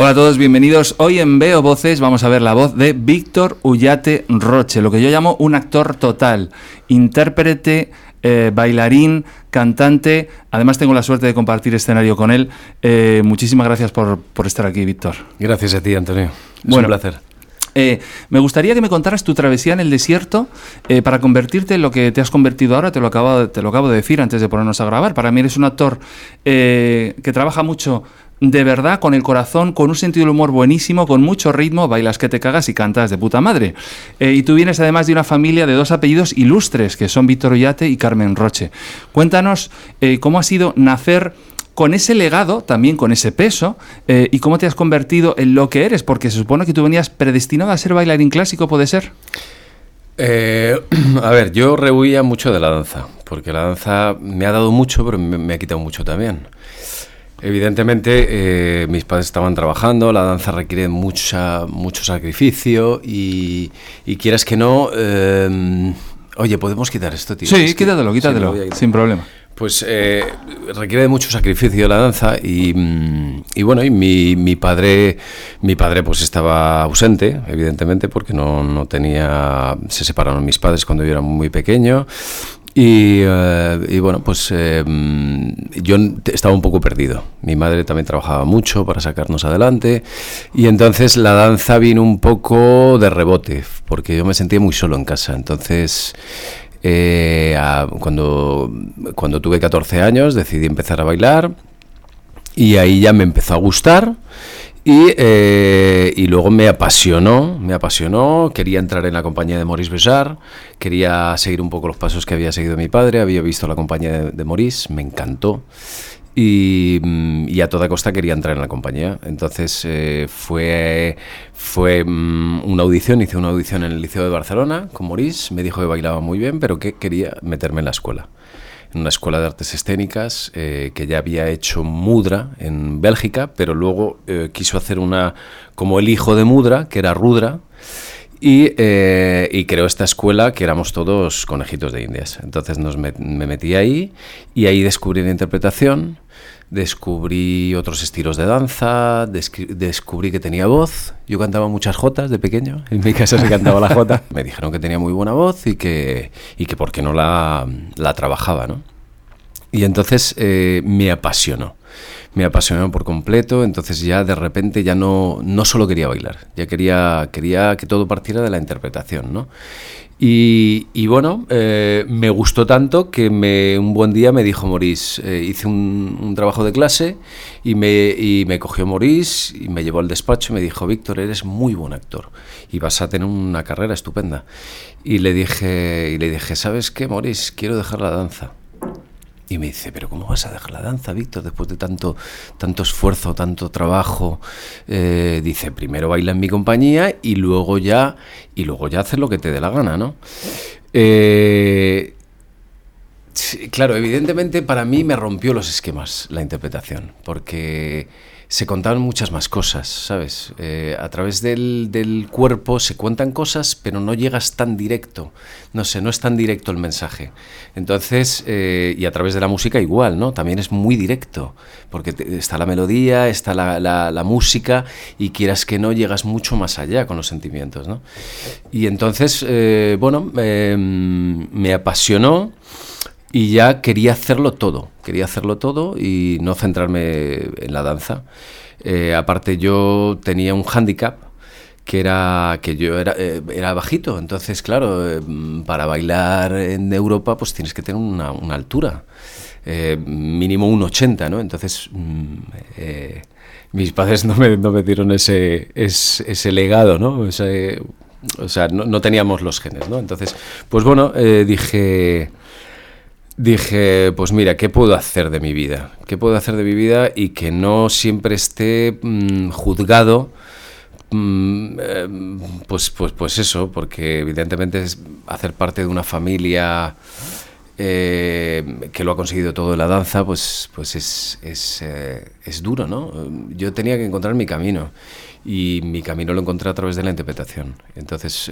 Hola a todos, bienvenidos. Hoy en Veo Voces vamos a ver la voz de Víctor Ullate Roche, lo que yo llamo un actor total, intérprete, eh, bailarín, cantante. Además tengo la suerte de compartir escenario con él. Eh, muchísimas gracias por, estar aquí, Víctor. Gracias a ti, Antonio. Es bueno, un placer. Eh, me gustaría que me contaras tu travesía en el desierto para convertirte en lo que te has convertido ahora, te lo, acabo, te lo acabo de decir antes de ponernos a grabar. Para mí eres un actor que trabaja mucho de verdad, con el corazón, con un sentido del humor buenísimo, con mucho ritmo, bailas que te cagas y cantas de puta madre. Eh, y tú vienes además de una familia de dos apellidos ilustres, que son Víctor Ollate y Carmen Roche. Cuéntanos eh, cómo ha sido nacer con ese legado, también con ese peso, eh, y cómo te has convertido en lo que eres, porque se supone que tú venías predestinado a ser bailarín clásico, ¿puede ser? a ver, yo rehuía mucho de la danza, porque la danza me ha dado mucho, pero me ha quitado mucho también. Evidentemente, eh, mis padres estaban trabajando, la danza requiere mucha, mucho sacrificio y, quieras que no... Eh, oye, ¿podemos quitar esto, tío? Sí, quítatelo, quítatelo, sin problema. Pues eh, requiere mucho sacrificio la danza y, mm, y bueno, y mi, mi, padre, mi padre pues estaba ausente, evidentemente, porque no, no tenía, se separaron mis padres cuando yo era muy pequeño eh, y, bueno, pues eh, yo estaba un poco perdido. Mi madre también trabajaba mucho para sacarnos adelante y entonces la danza vino un poco de rebote, porque yo me sentía muy solo en casa. Entonces, eh, cuando, cuando tuve 14 años decidí empezar a bailar y ahí ya me empezó a gustar. Y, eh, y, luego me apasionó, me apasionó, quería entrar en la compañía de Maurice Béjart, quería seguir un poco los pasos que había seguido mi padre, había visto la compañía de, Maurice, me encantó. Y, mm, a toda costa quería entrar en la compañía. Entonces eh, fue, fue mm, una audición, hice una audición en el Liceo de Barcelona con Maurice, me dijo que bailaba muy bien, pero que quería meterme en la escuela en una escuela de artes escénicas eh, que ya había hecho Mudra en Bélgica, pero luego eh, quiso hacer una como el hijo de Mudra, que era Rudra, y, eh, y, creó esta escuela que éramos todos conejitos de indias. Entonces nos me metí ahí y ahí descubrí la interpretación descubrí otros estilos de danza, descubrí que tenía voz. Yo cantaba muchas jotas de pequeño, en mi casa se cantaba la jota. Me dijeron que tenía muy buena voz y que, y que por qué no la, la trabajaba, ¿no? Y entonces eh, me apasionó, me apasionó por completo, entonces ya de repente ya no, no solo quería bailar, ya quería, quería que todo partiera de la interpretación, ¿no? Y, bueno, eh, me gustó tanto que me, un buen día me dijo Maurice, eh, hice un, trabajo de clase y me, y me cogió Maurice y me llevó al despacho y me dijo, Víctor, eres muy buen actor y vas a tener una carrera estupenda. Y le dije, y le dije ¿sabes qué, Maurice? Quiero dejar la danza. Y me dice, pero ¿cómo vas a dejar la danza, Víctor, después de tanto, tanto esfuerzo, tanto trabajo? Eh, dice, primero baila en mi compañía y luego ya, y luego ya haces lo que te dé la gana, ¿no? Eh, claro, evidentemente para mí me rompió los esquemas la interpretación, porque se contaban muchas más cosas, ¿sabes? Eh, a través del, del, cuerpo se cuentan cosas, pero no llegas tan directo. No sé, no es tan directo el mensaje. Entonces, eh, y a través de la música igual, ¿no? También es muy directo, porque está la melodía, está la, la, música, y quieras que no, llegas mucho más allá con los sentimientos, ¿no? Y entonces, eh, bueno, em, me apasionó y ya quería hacerlo todo, quería hacerlo todo y no centrarme en la danza. Eh, aparte yo tenía un hándicap que era que yo era, eh, era bajito, entonces claro, eh, para bailar en Europa pues tienes que tener una, altura, mínimo un 80, ¿no? Entonces mm, mis padres no me, no me dieron ese, ese, legado, ¿no? o sea, no, no, teníamos los genes, ¿no? Entonces, pues bueno, dije dije, pues mira, ¿qué puedo hacer de mi vida? ¿Qué puedo hacer de mi vida y que no siempre esté mm, juzgado? Mm, eh, pues, pues, pues eso, porque evidentemente es hacer parte de una familia eh, que lo ha conseguido todo en la danza, pues, pues es, es, eh, es duro, ¿no? Yo tenía que encontrar mi camino y mi camino lo encontré a través de la interpretación. Entonces,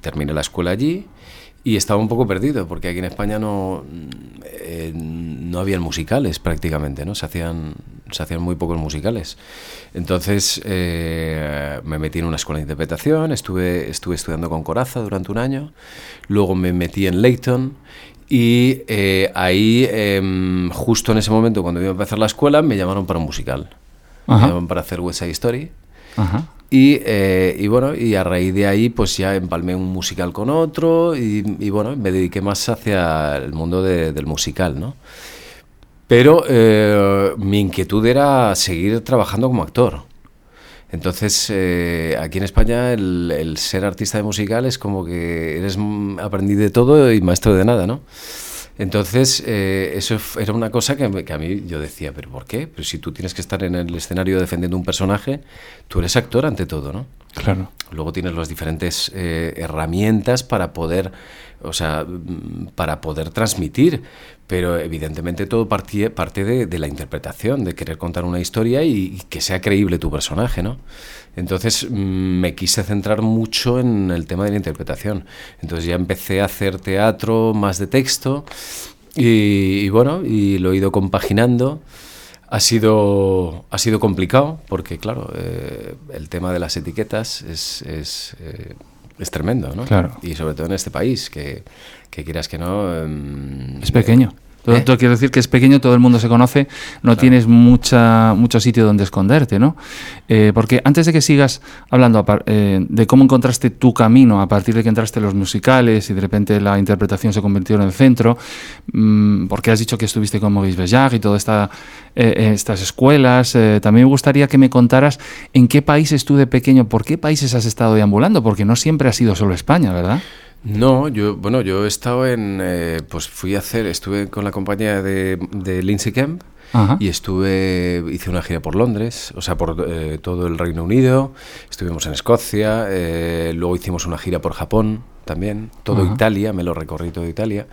terminé la escuela allí y estaba un poco perdido, porque aquí en España no, eh, no habían musicales prácticamente, ¿no? Se hacían, se hacían muy pocos musicales. Entonces eh, me metí en una escuela de interpretación, estuve, estuve estudiando con Coraza durante un año, luego me metí en Leighton y eh, ahí, em, justo en ese momento, cuando iba a empezar la escuela, me llamaron para un musical. Me llamaron para hacer West Side Story. Y, eh, y, bueno, y a raíz de ahí pues ya empalmé un musical con otro y, bueno, me dediqué más hacia el mundo del musical, ¿no? Pero eh, mi inquietud era seguir trabajando como actor. Entonces, eh, aquí en España el, ser artista de musical es como que eres aprendiz de todo y maestro de nada, ¿no? Entonces, eh, eso era una cosa que, a mí yo decía, ¿pero por qué? Pero si tú tienes que estar en el escenario defendiendo un personaje, tú eres actor ante todo, ¿no? Claro. Luego tienes las diferentes herramientas para poder, o sea, para poder transmitir, pero evidentemente todo parte, parte de, la interpretación, de querer contar una historia y, que sea creíble tu personaje, ¿no? Entonces mm, me quise centrar mucho en el tema de la interpretación. Entonces ya empecé a hacer teatro más de texto y, bueno, y lo he ido compaginando. Ha sido, ha sido complicado porque, claro, eh, el tema de las etiquetas es, es, eh, es tremendo, ¿no? Claro. Y sobre todo en este país, que que quieras que no... Em, es pequeño. ¿Eh? Todo, quiero decir que es pequeño, todo el mundo se conoce, no tienes mucha, mucho sitio donde esconderte, ¿no? Eh, porque antes de que sigas hablando eh, de cómo encontraste tu camino a partir de que entraste en los musicales y de repente la interpretación se convirtió en el centro, mm, porque has dicho que estuviste con Maurice Bellac y todas esta, estas escuelas, también me gustaría que me contaras en qué países tú de pequeño, por qué países has estado deambulando, porque no siempre ha sido solo España, ¿verdad? No, yo, bueno, yo he estado en, eh, pues fui a hacer, estuve con la compañía de, de Lindsay Kemp y estuve, hice una gira por Londres, o sea, por eh, todo el Reino Unido, estuvimos en Escocia, eh, luego hicimos una gira por Japón también, todo Italia, me lo recorrí todo Italia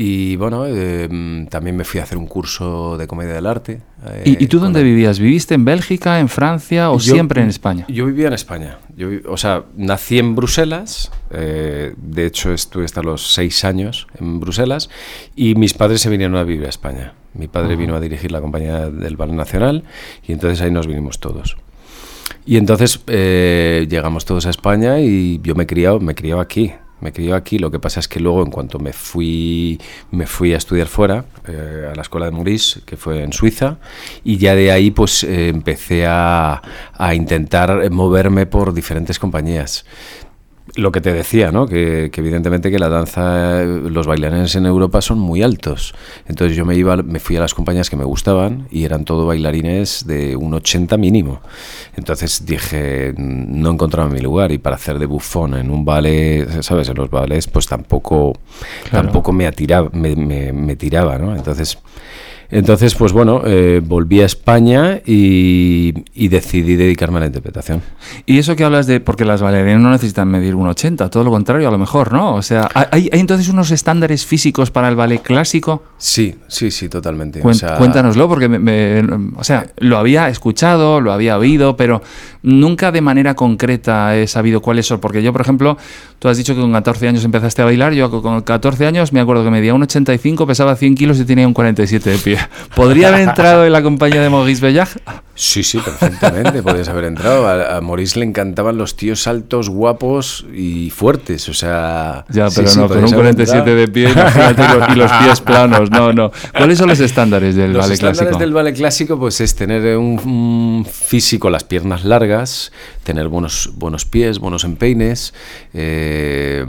y bueno, em, también me fui a hacer un curso de comedia del arte. ¿Y, tú dónde vivías? ¿Viviste en Bélgica, en Francia o siempre en España? Yo vivía en España. Yo, o sea, nací en Bruselas. Eh, de hecho, estuve hasta los seis años en Bruselas. Y mis padres se vinieron a vivir a España. Mi padre vino a dirigir la compañía del Ballet Nacional y entonces ahí nos vinimos todos. Y entonces eh, llegamos todos a España y yo me me criado aquí me crié aquí, lo que pasa es que luego en cuanto me fui, me fui a estudiar fuera, eh, a la escuela de Maurice, que fue en Suiza, y ya de ahí pues eh, empecé a, a intentar moverme por diferentes compañías lo que te decía, ¿no? Que, evidentemente que la danza, los bailarines en Europa son muy altos. Entonces yo me iba, me fui a las compañías que me gustaban y eran todo bailarines de un 80 mínimo. Entonces dije, no encontraba mi lugar y para hacer de bufón en un ballet, ¿sabes? En los ballets, pues tampoco, tampoco me, atiraba, me, me, me tiraba, ¿no? Entonces entonces, pues bueno, eh, volví a España y, decidí dedicarme a la interpretación. Y eso que hablas de, porque las bailarinas no necesitan medir 1,80, todo lo contrario, a lo mejor, ¿no? O sea, ¿hay, entonces unos estándares físicos para el ballet clásico? Sí, sí, sí, totalmente. cuéntanoslo, porque me, o sea, lo había escuchado, lo había oído, pero nunca de manera concreta he sabido cuáles son. Porque yo, por ejemplo, tú has dicho que con 14 años empezaste a bailar, yo con 14 años me acuerdo que medía 1,85, pesaba 100 kilos y tenía un 47 de pie. ¿Podría haber entrado en la compañía de Maurice Bellac? Sí, sí, perfectamente, podrías haber entrado. A, Maurice le encantaban los tíos altos, guapos y fuertes, o sea... Ya, pero no, con un 47 de pie, y los pies planos, no, no. ¿Cuáles son los estándares del ballet clásico? Los estándares del ballet clásico, pues es tener un, físico, las piernas largas, tener buenos, buenos pies, buenos empeines, eh,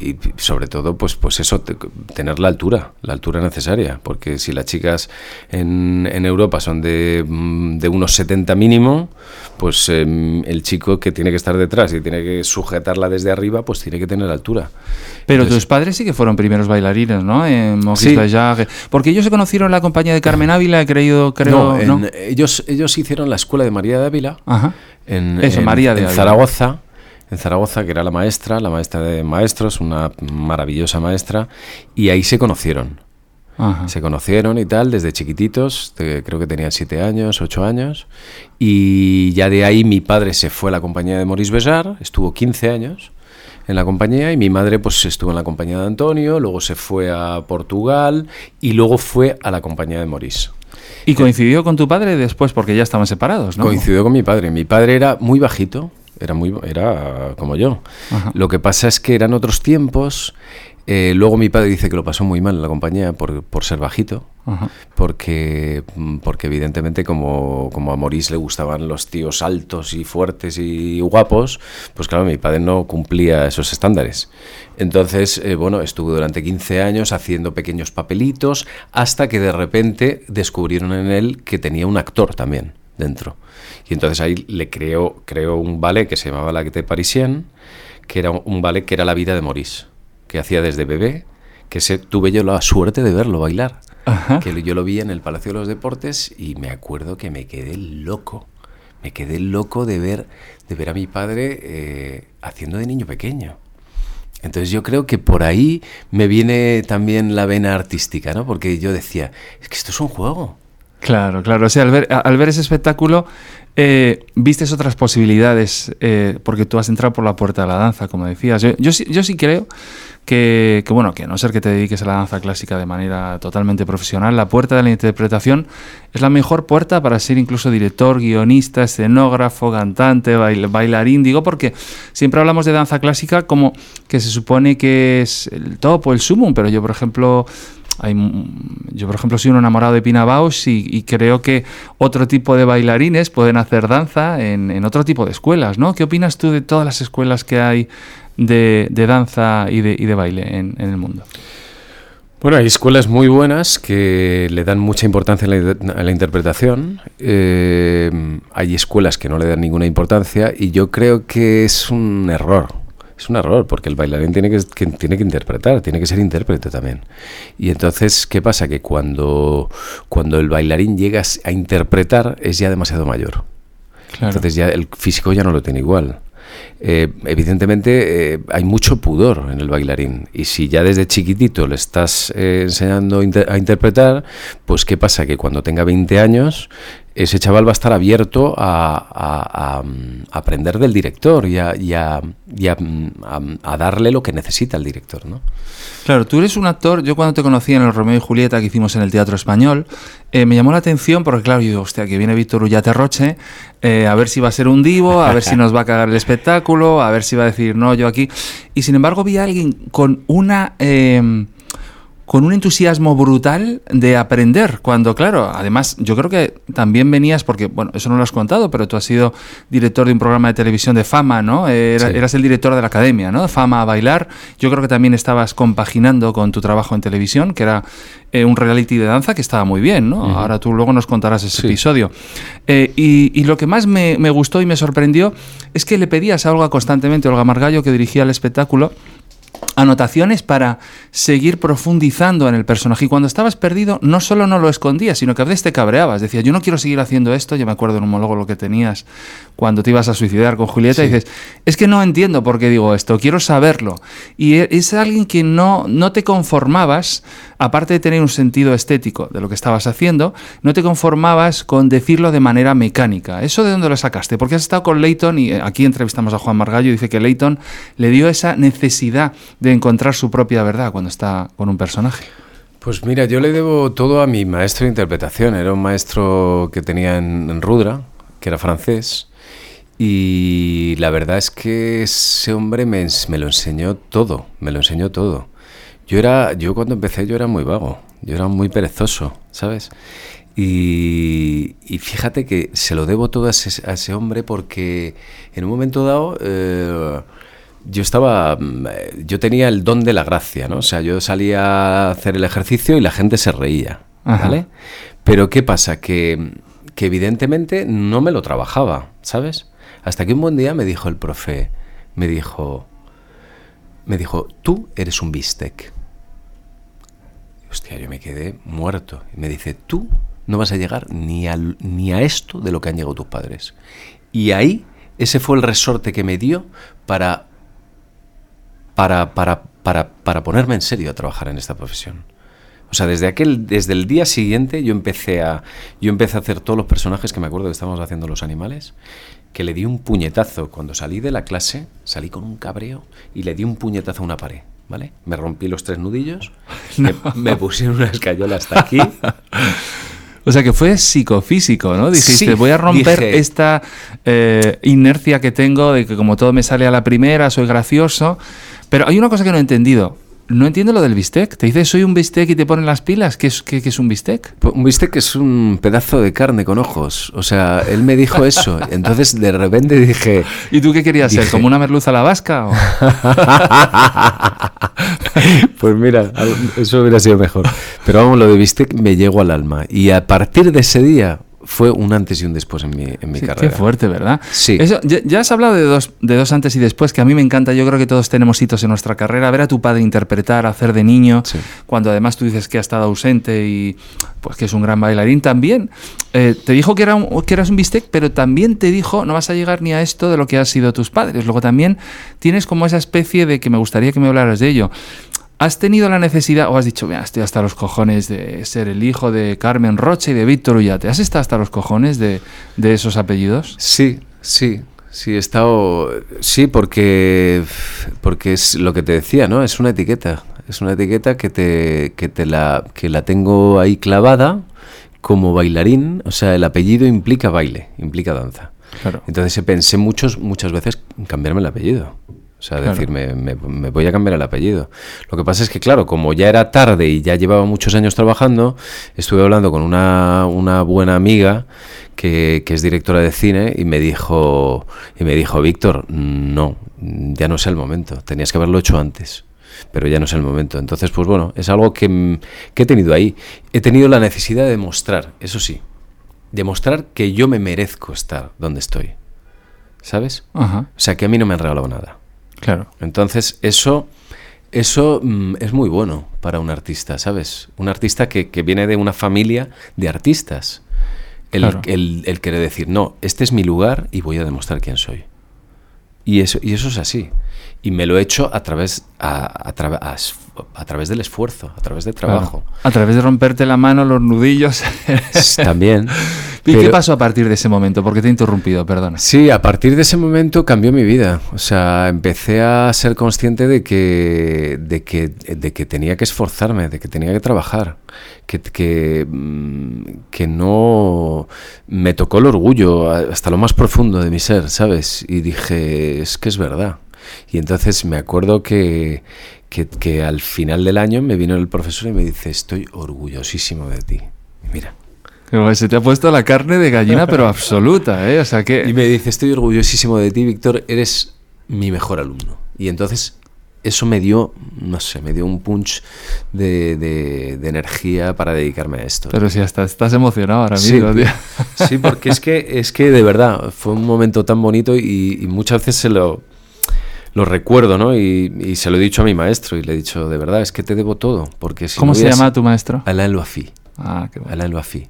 y sobre todo, pues, pues eso, tener la altura, la altura necesaria porque si las chicas en, en Europa son de, mm, de, unos 70 mínimo, pues em, el chico que tiene que estar detrás y tiene que sujetarla desde arriba, pues tiene que tener altura. Pero tus padres sí que fueron primeros bailarines, ¿no? En sí. Porque ellos se conocieron en la compañía de Carmen Ávila, he creído, creo. No, ellos, ellos hicieron la escuela de María de Ávila. En, Eso, María de en Zaragoza en Zaragoza, que era la maestra, la maestra de maestros, una maravillosa maestra, y ahí se conocieron. Se conocieron y tal desde chiquititos, creo que tenían siete años, ocho años, y ya de ahí mi padre se fue a la compañía de Maurice Besar, estuvo 15 años en la compañía y mi madre pues estuvo en la compañía de Antonio, luego se fue a Portugal y luego fue a la compañía de Maurice. ¿Y coincidió con tu padre después porque ya estaban separados, no? Coincidió con mi padre. Mi padre era muy bajito, era muy era como yo. Lo que pasa es que eran otros tiempos eh, luego mi padre dice que lo pasó muy mal en la compañía por, por ser bajito, porque, mm, porque evidentemente como, como a Maurice le gustaban los tíos altos y fuertes y guapos, pues claro, mi padre no cumplía esos estándares. Entonces, eh, bueno, estuvo durante 15 años haciendo pequeños papelitos hasta que de repente descubrieron en él que tenía un actor también dentro. Y entonces ahí le creó, creó un ballet que se llamaba La Guete Parisien, que era un ballet que era la vida de Maurice que hacía desde bebé, que se, tuve yo la suerte de verlo bailar. Que yo lo vi en el Palacio de los Deportes y me acuerdo que me quedé loco. Me quedé loco de ver, de ver a mi padre eh, haciendo de niño pequeño. Entonces yo creo que por ahí me viene también la vena artística, ¿no? Porque yo decía, es que esto es un juego. Claro, claro. O sea, al ver, al ver ese espectáculo, eh, vistes otras posibilidades, eh, porque tú has entrado por la puerta de la danza, como decías. Yo, yo, yo sí creo que, bueno, que a no ser que te dediques a la danza clásica de manera totalmente profesional, la puerta de la interpretación es la mejor puerta para ser incluso director, guionista, escenógrafo, cantante, bailarín. Digo porque siempre hablamos de danza clásica como que se supone que es el top o el sumum, pero yo, por ejemplo, hay, yo, por ejemplo, soy un enamorado de Pina Bausch y, creo que otro tipo de bailarines pueden hacer danza en, otro tipo de escuelas, ¿no? ¿Qué opinas tú de todas las escuelas que hay de, danza y de, baile en, el mundo? Bueno, hay escuelas muy buenas que le dan mucha importancia a la, interpretación. Eh, hay escuelas que no le dan ninguna importancia y yo creo que es un error. Es un error porque el bailarín tiene que, tiene que interpretar, tiene que ser intérprete también. Y entonces, ¿qué pasa? Que cuando, cuando el bailarín llega a interpretar es ya demasiado mayor. Entonces ya el físico ya no lo tiene igual. Eh, evidentemente eh, hay mucho pudor en el bailarín y si ya desde chiquitito le estás eh, enseñando a interpretar, pues ¿qué pasa? Que cuando tenga 20 años ese chaval va a estar abierto a, aprender del director y, a, darle lo que necesita el director, ¿no? Claro, tú eres un actor, yo cuando te conocí en el Romeo y Julieta que hicimos en el Teatro Español, eh, me llamó la atención porque claro, yo digo, hostia, que viene Víctor Ullate Roche, eh, a ver si va a ser un divo, a ver si nos va a cagar el espectáculo, a ver si va a decir, no, yo aquí. Y sin embargo vi a alguien con una... Eh, con un entusiasmo brutal de aprender, cuando claro, además yo creo que también venías, porque bueno, eso no lo has contado, pero tú has sido director de un programa de televisión de fama, ¿no? Eras el director de la academia, ¿no? Fama a bailar, yo creo que también estabas compaginando con tu trabajo en televisión, que era eh, un reality de danza que estaba muy bien, ¿no? Ahora tú luego nos contarás ese episodio. Eh, y, lo que más me, me, gustó y me sorprendió es que le pedías algo constantemente a Olga Margallo, que dirigía el espectáculo, anotaciones para seguir profundizando en el personaje. Y cuando estabas perdido, no solo no lo escondías, sino que a veces te cabreabas. Decías, yo no quiero seguir haciendo esto. Yo me acuerdo en un monólogo lo que tenías cuando te ibas a suicidar con Julieta. Y dices, es que no entiendo por qué digo esto, quiero saberlo. Y e, es alguien que no, no te conformabas, aparte de tener un sentido estético de lo que estabas haciendo, no te conformabas con decirlo de manera mecánica. ¿Eso de dónde lo sacaste? Porque has estado con Leighton y eh, aquí entrevistamos a Juan Margallo y dice que Leighton le dio esa necesidad de encontrar su propia verdad cuando está con un personaje? Pues mira, yo le debo todo a mi maestro de interpretación. Era un maestro que tenía en, Rudra, que era francés. Y la verdad es que ese hombre me, me, lo enseñó todo, me lo enseñó todo. Yo era, yo cuando empecé yo era muy vago, yo era muy perezoso, ¿sabes? Y, fíjate que se lo debo todo a ese, hombre porque en un momento dado eh, yo estaba, mm, yo tenía el don de la gracia, ¿no? O sea, yo salía a hacer el ejercicio y la gente se reía, ¿vale? Pero ¿qué pasa? Que, que evidentemente no me lo trabajaba, ¿sabes? Hasta que un buen día me dijo el profe, me dijo, me dijo, tú eres un bistec. Hostia, yo me quedé muerto. Y me dice, tú no vas a llegar ni, ni a esto de lo que han llegado tus padres. Y ahí, ese fue el resorte que me dio para para, para, para, para ponerme en serio a trabajar en esta profesión. O sea, desde aquel, desde el día siguiente yo empecé a, yo empecé a hacer todos los personajes que me acuerdo que estábamos haciendo los animales, que le di un puñetazo cuando salí de la clase, salí con un cabreo y le di un puñetazo a una pared, ¿vale? Me rompí los tres nudillos, me, me, pusieron una escayola hasta aquí O sea que fue psicofísico, ¿no? Dijiste, Sí, voy a romper dije- esta eh, inercia que tengo de que como todo me sale a la primera, soy gracioso. Pero hay una cosa que no he entendido. No entiendo lo del bistec. Te dices, soy un bistec y te ponen las pilas. ¿Qué es, qué, qué es un bistec? Pues, Un bistec es un pedazo de carne con ojos. O sea, él me dijo eso. Entonces de repente dije, ¿Y tú qué querías ser? ¿Como una merluza a la vasca? o? pues mira, eso hubiera sido mejor. Pero vamos, lo de bistec me llegó al alma. Y a partir de ese día fue un antes y un después en mi, en mi Sí, carrera. Qué fuerte, ¿verdad? Sí. Eso, ya, ya has hablado de dos, de dos antes y después, que a mí me encanta. Yo creo que todos tenemos hitos en nuestra carrera. Ver a tu padre interpretar, hacer de niño, Sí. cuando además tú dices que ha estado ausente y pues que es un gran bailarín también. eh, te dijo que, era un- que eras un bistec, pero también te dijo no vas a llegar ni a esto de lo que han sido tus padres. Luego también tienes como esa especie de que me gustaría que me hablaras de ello. ¿Has tenido la necesidad o has dicho, mira, estoy hasta los cojones de ser el hijo de Carmen Rocha y de Víctor Ullate? ¿Has estado hasta los cojones de, de esos apellidos? Sí, sí, sí, he estado... Sí, porque, porque es lo que te decía, ¿no? Es una etiqueta. Es una etiqueta que, te, que, te la, que la tengo ahí clavada como bailarín. O sea, el apellido implica baile, implica danza. Claro. Entonces pensé muchos, muchas veces en cambiarme el apellido. O sea, Claro. decir, me, me- me voy a cambiar el apellido. Lo que pasa es que, claro, como ya era tarde y ya llevaba muchos años trabajando, estuve hablando con una, una buena amiga que, que es directora de cine y me dijo, y me dijo, Víctor, no, ya no es el momento, tenías que haberlo hecho antes. Pero ya no es el momento. Entonces, pues bueno, es algo que, que he tenido ahí. He tenido la necesidad de demostrar, eso sí, demostrar que yo me merezco estar donde estoy. ¿Sabes? Ajá, O sea, que a mí no me han regalado nada. Claro. Entonces, eso, eso mm, es muy bueno para un artista, ¿sabes? Un artista que, que viene de una familia de artistas. El, Claro. el, el querer decir, no, este es mi lugar y voy a demostrar quién soy. Y eso, y eso es así. Y me lo he hecho a través, a, a tra- a través del esfuerzo, a través del trabajo. Claro. A través de romperte la mano, los nudillos. También. ¿Y qué pasó a partir de ese momento? Porque te he interrumpido, perdona. Sí, a partir de ese momento cambió mi vida. O sea, empecé a ser consciente de que, de que, de que tenía que esforzarme, de que tenía que trabajar, que, que, mm, que no me tocó el orgullo hasta lo más profundo de mi ser, ¿sabes? Y dije, es que es verdad. Y entonces me acuerdo que, que, que al final del año me vino el profesor y me dice, estoy orgullosísimo de ti. Y mira. Se te ha puesto la carne de gallina, pero absoluta, ¿eh? O sea Y que... me dice, estoy orgullosísimo de ti, Víctor, eres mi mejor alumno. Y entonces eso me dio, no sé, me dio un punch de, de- de energía para dedicarme a esto. Pero si hasta estás emocionado ahora Sí, mismo, tío. sí, porque es que, es que de verdad fue un momento tan bonito y, y muchas veces se lo, lo recuerdo, ¿no? Y, y se lo he dicho a mi maestro y le he dicho, de verdad, es que te debo todo. Porque si ¿Cómo no se llama tu maestro? Alain Loafi. Ah, qué bueno. Alain Loafi.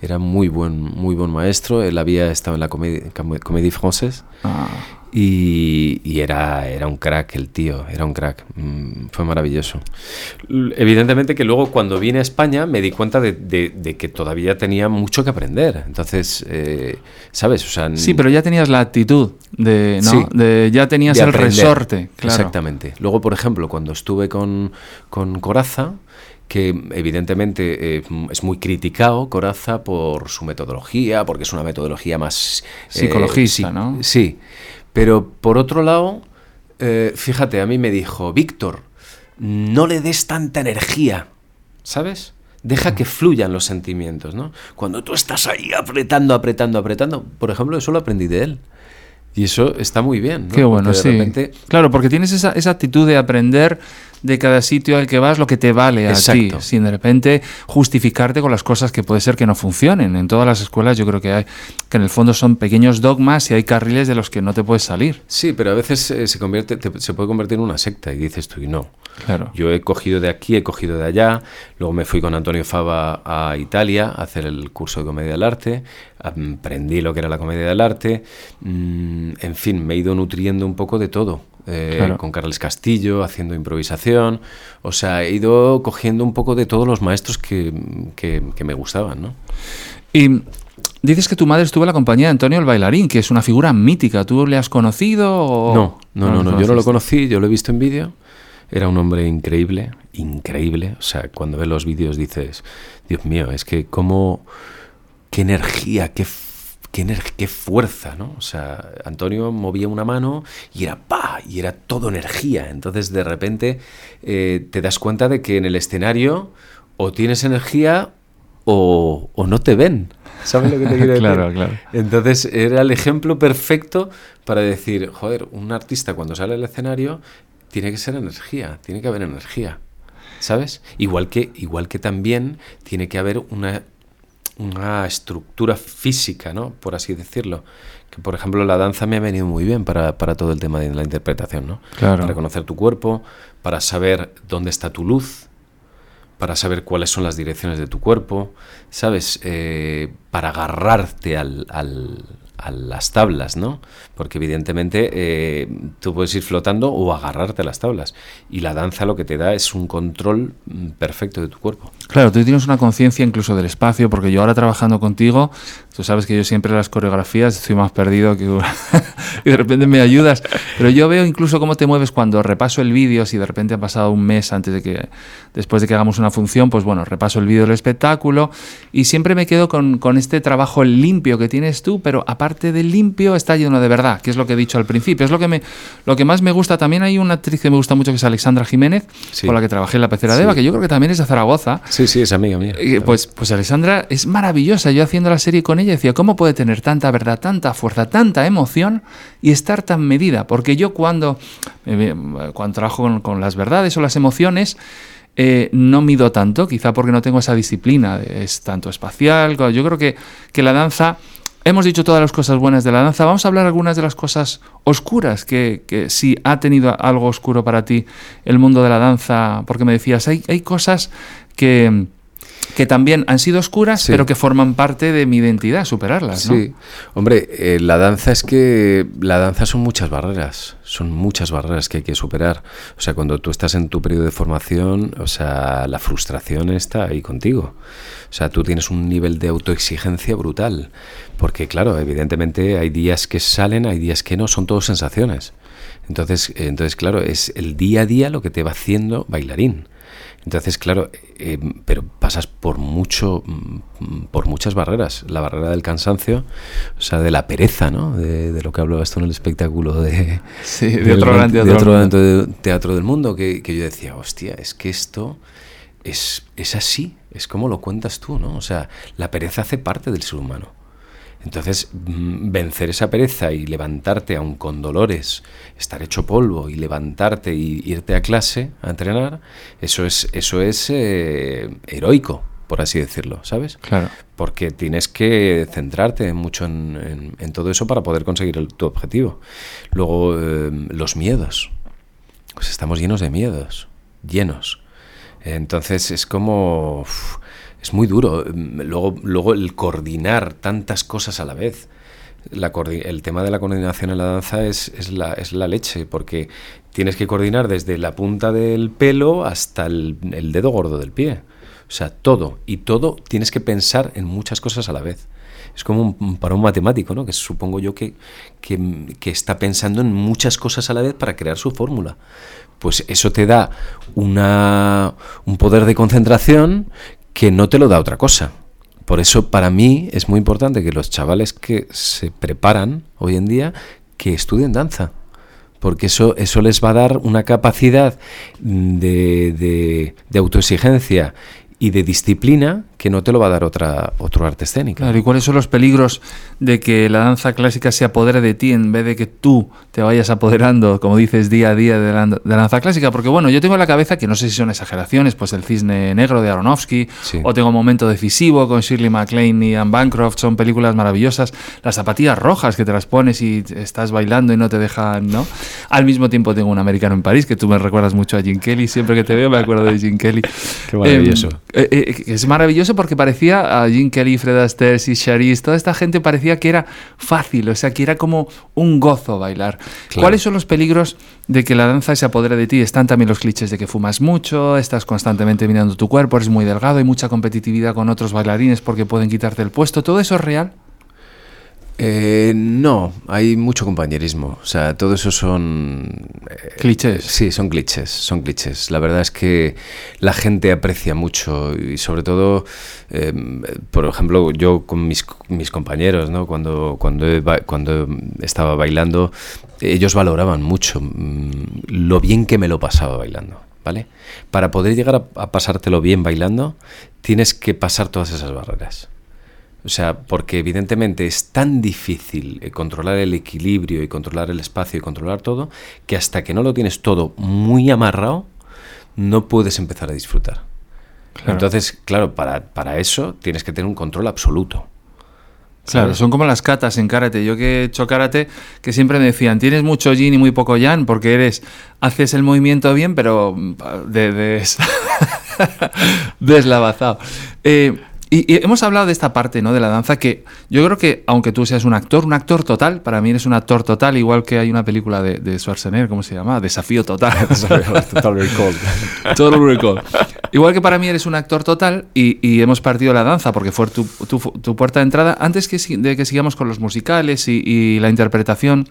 Era muy buen, muy buen maestro. Él había estado en la Comédie, Comédie Française. Ah, Y, y era, era un crack el tío, era un crack. Mm, fue maravilloso. Evidentemente que luego cuando vine a España me di cuenta de, de- de que todavía tenía mucho que aprender. Entonces, eh, ¿sabes? O sea, Sí, pero ya tenías la actitud de, ¿no? Sí. De, ya tenías el aprender. resorte, claro. Exactamente. Luego, por ejemplo, cuando estuve con, con Coraza, que evidentemente eh, es muy criticado Coraza por su metodología, porque es una metodología más... eh, Psicologista, ¿no? Sí. Pero por otro lado, eh, fíjate, a mí me dijo, Víctor, no le des tanta energía, ¿sabes? Deja que fluyan los sentimientos, ¿no? Cuando tú estás ahí apretando, apretando, apretando, por ejemplo, eso lo aprendí de él. Y eso está muy bien, ¿no? Qué bueno, Porque sí. repente Claro, porque tienes esa, esa actitud de aprender de cada sitio al que vas lo que te vale a ti, sin de repente justificarte con las cosas que puede ser que no funcionen. En todas las escuelas yo creo que hay, que en el fondo son pequeños dogmas y hay carriles de los que no te puedes salir. Sí, pero a veces eh, se, convierte, te- se puede convertir en una secta y dices tú, y no. Claro. Yo he cogido de aquí, he cogido de allá, luego me fui con Antonio Fava a Italia a hacer el curso de comedia del arte, aprendí lo que era la comedia del arte, mm, en fin, me he ido nutriendo un poco de todo. Eh, Claro. Con Carles Castillo, haciendo improvisación, o sea, he ido cogiendo un poco de todos los maestros que, que- que me gustaban, ¿no? Y dices que tu madre estuvo en la compañía de Antonio el bailarín, que es una figura mítica. ¿Tú le has conocido o No, no, no, no, yo no lo conocí, yo lo he visto en vídeo. era un hombre increíble, increíble. O sea, cuando ves los vídeos dices, Dios mío, es que cómo, qué energía, qué, qué, qué fuerza, ¿no? O sea, Antonio movía una mano y era pa, y era todo energía. Entonces, de repente, eh, te das cuenta de que en el escenario o tienes energía o, o no te ven. ¿Sabes lo que te quiero decir? claro, claro. Entonces era el ejemplo perfecto para decir, joder, un artista cuando sale al escenario tiene que ser energía, tiene que haber energía. ¿Sabes? Igual que, igual que también tiene que haber una, una estructura física, ¿no? Por así decirlo. Que, por ejemplo, la danza me ha venido muy bien para, para todo el tema de la interpretación, ¿no? Claro. Para conocer tu cuerpo, para saber dónde está tu luz, para saber cuáles son las direcciones de tu cuerpo, ¿sabes? Eh, para agarrarte al, al, a las tablas, ¿no? Porque evidentemente eh, tú puedes ir flotando o agarrarte a las tablas. Y la danza lo que te da es un control mm, perfecto de tu cuerpo. Claro, tú tienes una conciencia incluso del espacio, porque yo ahora trabajando contigo, tú sabes que yo siempre las coreografías estoy más perdido que y de repente me ayudas, pero yo veo incluso cómo te mueves cuando repaso el vídeo, si de repente ha pasado un mes antes de que, después de que hagamos una función, pues bueno, repaso el vídeo del espectáculo y siempre me quedo con, con este trabajo limpio que tienes tú, pero aparte del limpio está lleno de verdad, que es lo que he dicho al principio, es lo que, me, lo que más me gusta. También hay una actriz que me gusta mucho que es Alexandra Jiménez, Sí. con la que trabajé en la pecera de Sí. Eva, que yo creo que también es de Zaragoza. Sí, sí, es amiga mía. Eh, Pues, pues Alessandra es maravillosa. Yo haciendo la serie con ella decía, ¿cómo puede tener tanta verdad, tanta fuerza, tanta emoción y estar tan medida? Porque yo cuando, eh, cuando trabajo con, con las verdades o las emociones, eh, no mido tanto, quizá porque no tengo esa disciplina, es tanto espacial. Yo creo que, que la danza... Hemos dicho todas las cosas buenas de la danza. Vamos a hablar algunas de las cosas oscuras que, que si ha tenido algo oscuro para ti el mundo de la danza, porque me decías, hay, hay cosas que, que también han sido oscuras, Sí. pero que forman parte de mi identidad, superarlas, ¿no? Sí, hombre, eh, la danza es que la danza son muchas barreras, son muchas barreras que hay que superar. O sea, cuando tú estás en tu periodo de formación, o sea, la frustración está ahí contigo. O sea, tú tienes un nivel de autoexigencia brutal, porque claro, evidentemente hay días que salen, hay días que no, son todo sensaciones. Entonces, entonces claro, es el día a día lo que te va haciendo bailarín. Entonces, claro, eh, pero pasas por mucho, mm, por muchas barreras. La barrera del cansancio, o sea, de la pereza, ¿no? De, de lo que hablaba esto en el espectáculo de, Sí, de del otro gran teatro otro gran teatro del mundo, que, que yo decía, hostia, es que esto es, es así, es como lo cuentas tú, ¿no? O sea, la pereza hace parte del ser humano. Entonces, mm, vencer esa pereza y levantarte aun con dolores, estar hecho polvo y levantarte y irte a clase a entrenar, eso es, eso es eh, heroico, por así decirlo, ¿sabes? Claro. Porque tienes que centrarte mucho en, en- en todo eso para poder conseguir el- tu objetivo. Luego, eh, los miedos. Pues estamos llenos de miedos, llenos. Entonces es como... uf, es muy duro. Mm, Luego, luego el coordinar tantas cosas a la vez. La el tema de la coordinación en la danza es, es, la, es la leche, porque tienes que coordinar desde la punta del pelo hasta el, el dedo gordo del pie. O sea, todo. Y todo tienes que pensar en muchas cosas a la vez. Es como un- para un matemático, ¿no? Que supongo yo que, que, que está pensando en muchas cosas a la vez para crear su fórmula. Pues eso te da una, un poder de concentración que no te lo da otra cosa. Por eso para mí es muy importante que los chavales que se preparan hoy en día que estudien danza. Porque eso, eso les va a dar una capacidad de, de, de autoexigencia y de disciplina que no te lo va a dar otra, otro arte escénico. Claro, ¿y cuáles son los peligros de que la danza clásica se apodere de ti en vez de que tú te vayas apoderando, como dices, día a día de la, de la danza clásica? Porque bueno, yo tengo en la cabeza, que no sé si son exageraciones, pues el Cisne Negro de Aronofsky, Sí. o tengo Momento Decisivo con Shirley MacLaine y Anne Bancroft, son películas maravillosas. Las zapatillas rojas que te las pones y estás bailando y no te dejan, ¿no? Al mismo tiempo tengo un americano en París, que tú me recuerdas mucho a Jim Kelly, siempre que te veo me acuerdo de Jim Kelly. Qué maravilloso. Eh, eh, eh, es maravilloso porque parecía a Jim Kelly, Fred Astaire y Charisse, toda esta gente parecía que era fácil, o sea, que era como un gozo bailar. Claro. ¿Cuáles son los peligros de que la danza se apodere de ti? Están también los clichés de que fumas mucho, estás constantemente mirando tu cuerpo, eres muy delgado, hay mucha competitividad con otros bailarines porque pueden quitarte el puesto. ¿Todo eso es real? Eh, no, hay mucho compañerismo. O sea, todo eso son... eh, clichés. Sí, son clichés, son clichés. La verdad es que la gente aprecia mucho y sobre todo, eh, por ejemplo, yo con mis, mis compañeros, ¿no? Cuando, cuando, cuando estaba bailando, ellos valoraban mucho mm, lo bien que me lo pasaba bailando. ¿Vale? Para poder llegar a, a pasártelo bien bailando, tienes que pasar todas esas barreras. O sea, porque evidentemente es tan difícil eh, controlar el equilibrio y controlar el espacio y controlar todo, que hasta que no lo tienes todo muy amarrado, no puedes empezar a disfrutar. Claro. Entonces, claro, para, para, eso tienes que tener un control absoluto. Claro, son como las catas en karate. Yo que he hecho karate, que siempre me decían, tienes mucho yin y muy poco yang, porque eres, haces el movimiento bien, pero de, de deslavazado. Eh, y, y, hemos hablado de esta parte ¿no? de la danza que yo creo que, aunque tú seas un actor, un actor total, para mí eres un actor total, igual que hay una película de, de Schwarzenegger, ¿cómo se llama? Desafío Total. Total Recall. Total Recall. Igual que para mí eres un actor total y, y hemos partido la danza porque fue tu, tu, tu puerta de entrada. Antes que, de que sigamos con los musicales y, y la interpretación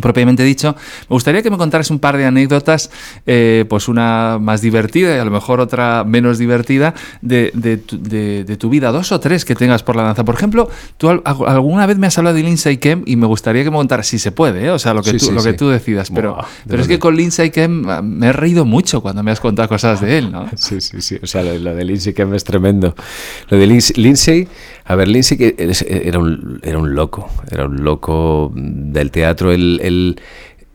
propiamente dicho, me gustaría que me contaras un par de anécdotas, eh, pues una más divertida y a lo mejor otra menos divertida de, de, tu, de, de, tu vida, dos o tres que tengas por la danza. Por ejemplo, tú alguna vez me has hablado de Lindsay Kemp y me gustaría que me contaras si se puede, ¿eh? o sea, lo que, sí, tú, sí, lo que sí. tú decidas, pero, Buah, pero es que con Lindsay Kemp me he reído mucho cuando me has contado cosas de él, ¿no? Sí, sí, sí, o sea, lo, lo de Lindsay Kemp es tremendo. Lo de Lindsay, Lindsay a ver, Lindsay que era un, era un loco, era un loco del teatro, él, él,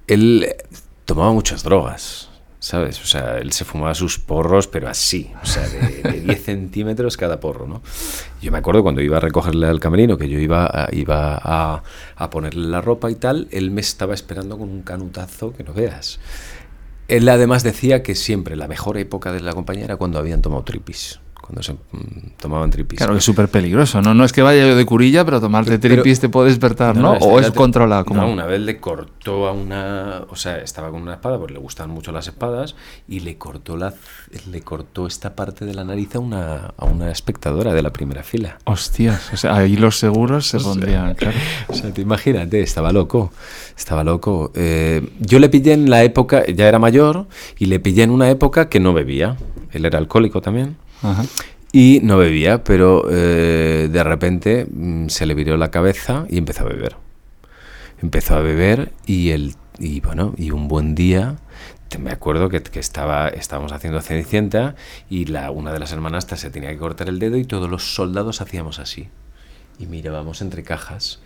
él tomaba muchas drogas, ¿sabes? O sea, él se fumaba sus porros, pero así, o sea, de, de 10 centímetros cada porro, ¿no? Yo me acuerdo cuando iba a recogerle al camerino, que yo iba, a, iba a, a ponerle la ropa y tal, él me estaba esperando con un canutazo que no veas. Él además decía que siempre la mejor época de la compañía era cuando habían tomado tripis cuando se mmm, tomaban tripis. Claro, que es súper peligroso, ¿no? No es que vaya yo de curilla, pero tomarte pero, tripis te puede despertar, ¿no? no, no o es controlado. Como... No, una vez le cortó a una... O sea, estaba con una espada, porque le gustaban mucho las espadas, y le cortó, la, le cortó esta parte de la nariz a una, a una espectadora de la primera fila. Hostias, o sea, ahí los seguros se pondrían, claro. O sea, te imagínate, estaba loco, estaba loco. Eh, yo le pillé en la época, ya era mayor, y le pillé en una época que no bebía. Él era alcohólico también. Ajá. Y no bebía, pero eh, de repente mmm, se le viró la cabeza y empezó a beber. Empezó a beber y, el, y bueno, y un buen día me acuerdo que, que, estaba, estábamos haciendo Cenicienta y la, una de las hermanastas se tenía que cortar el dedo y todos los soldados hacíamos así. Y mirábamos entre cajas.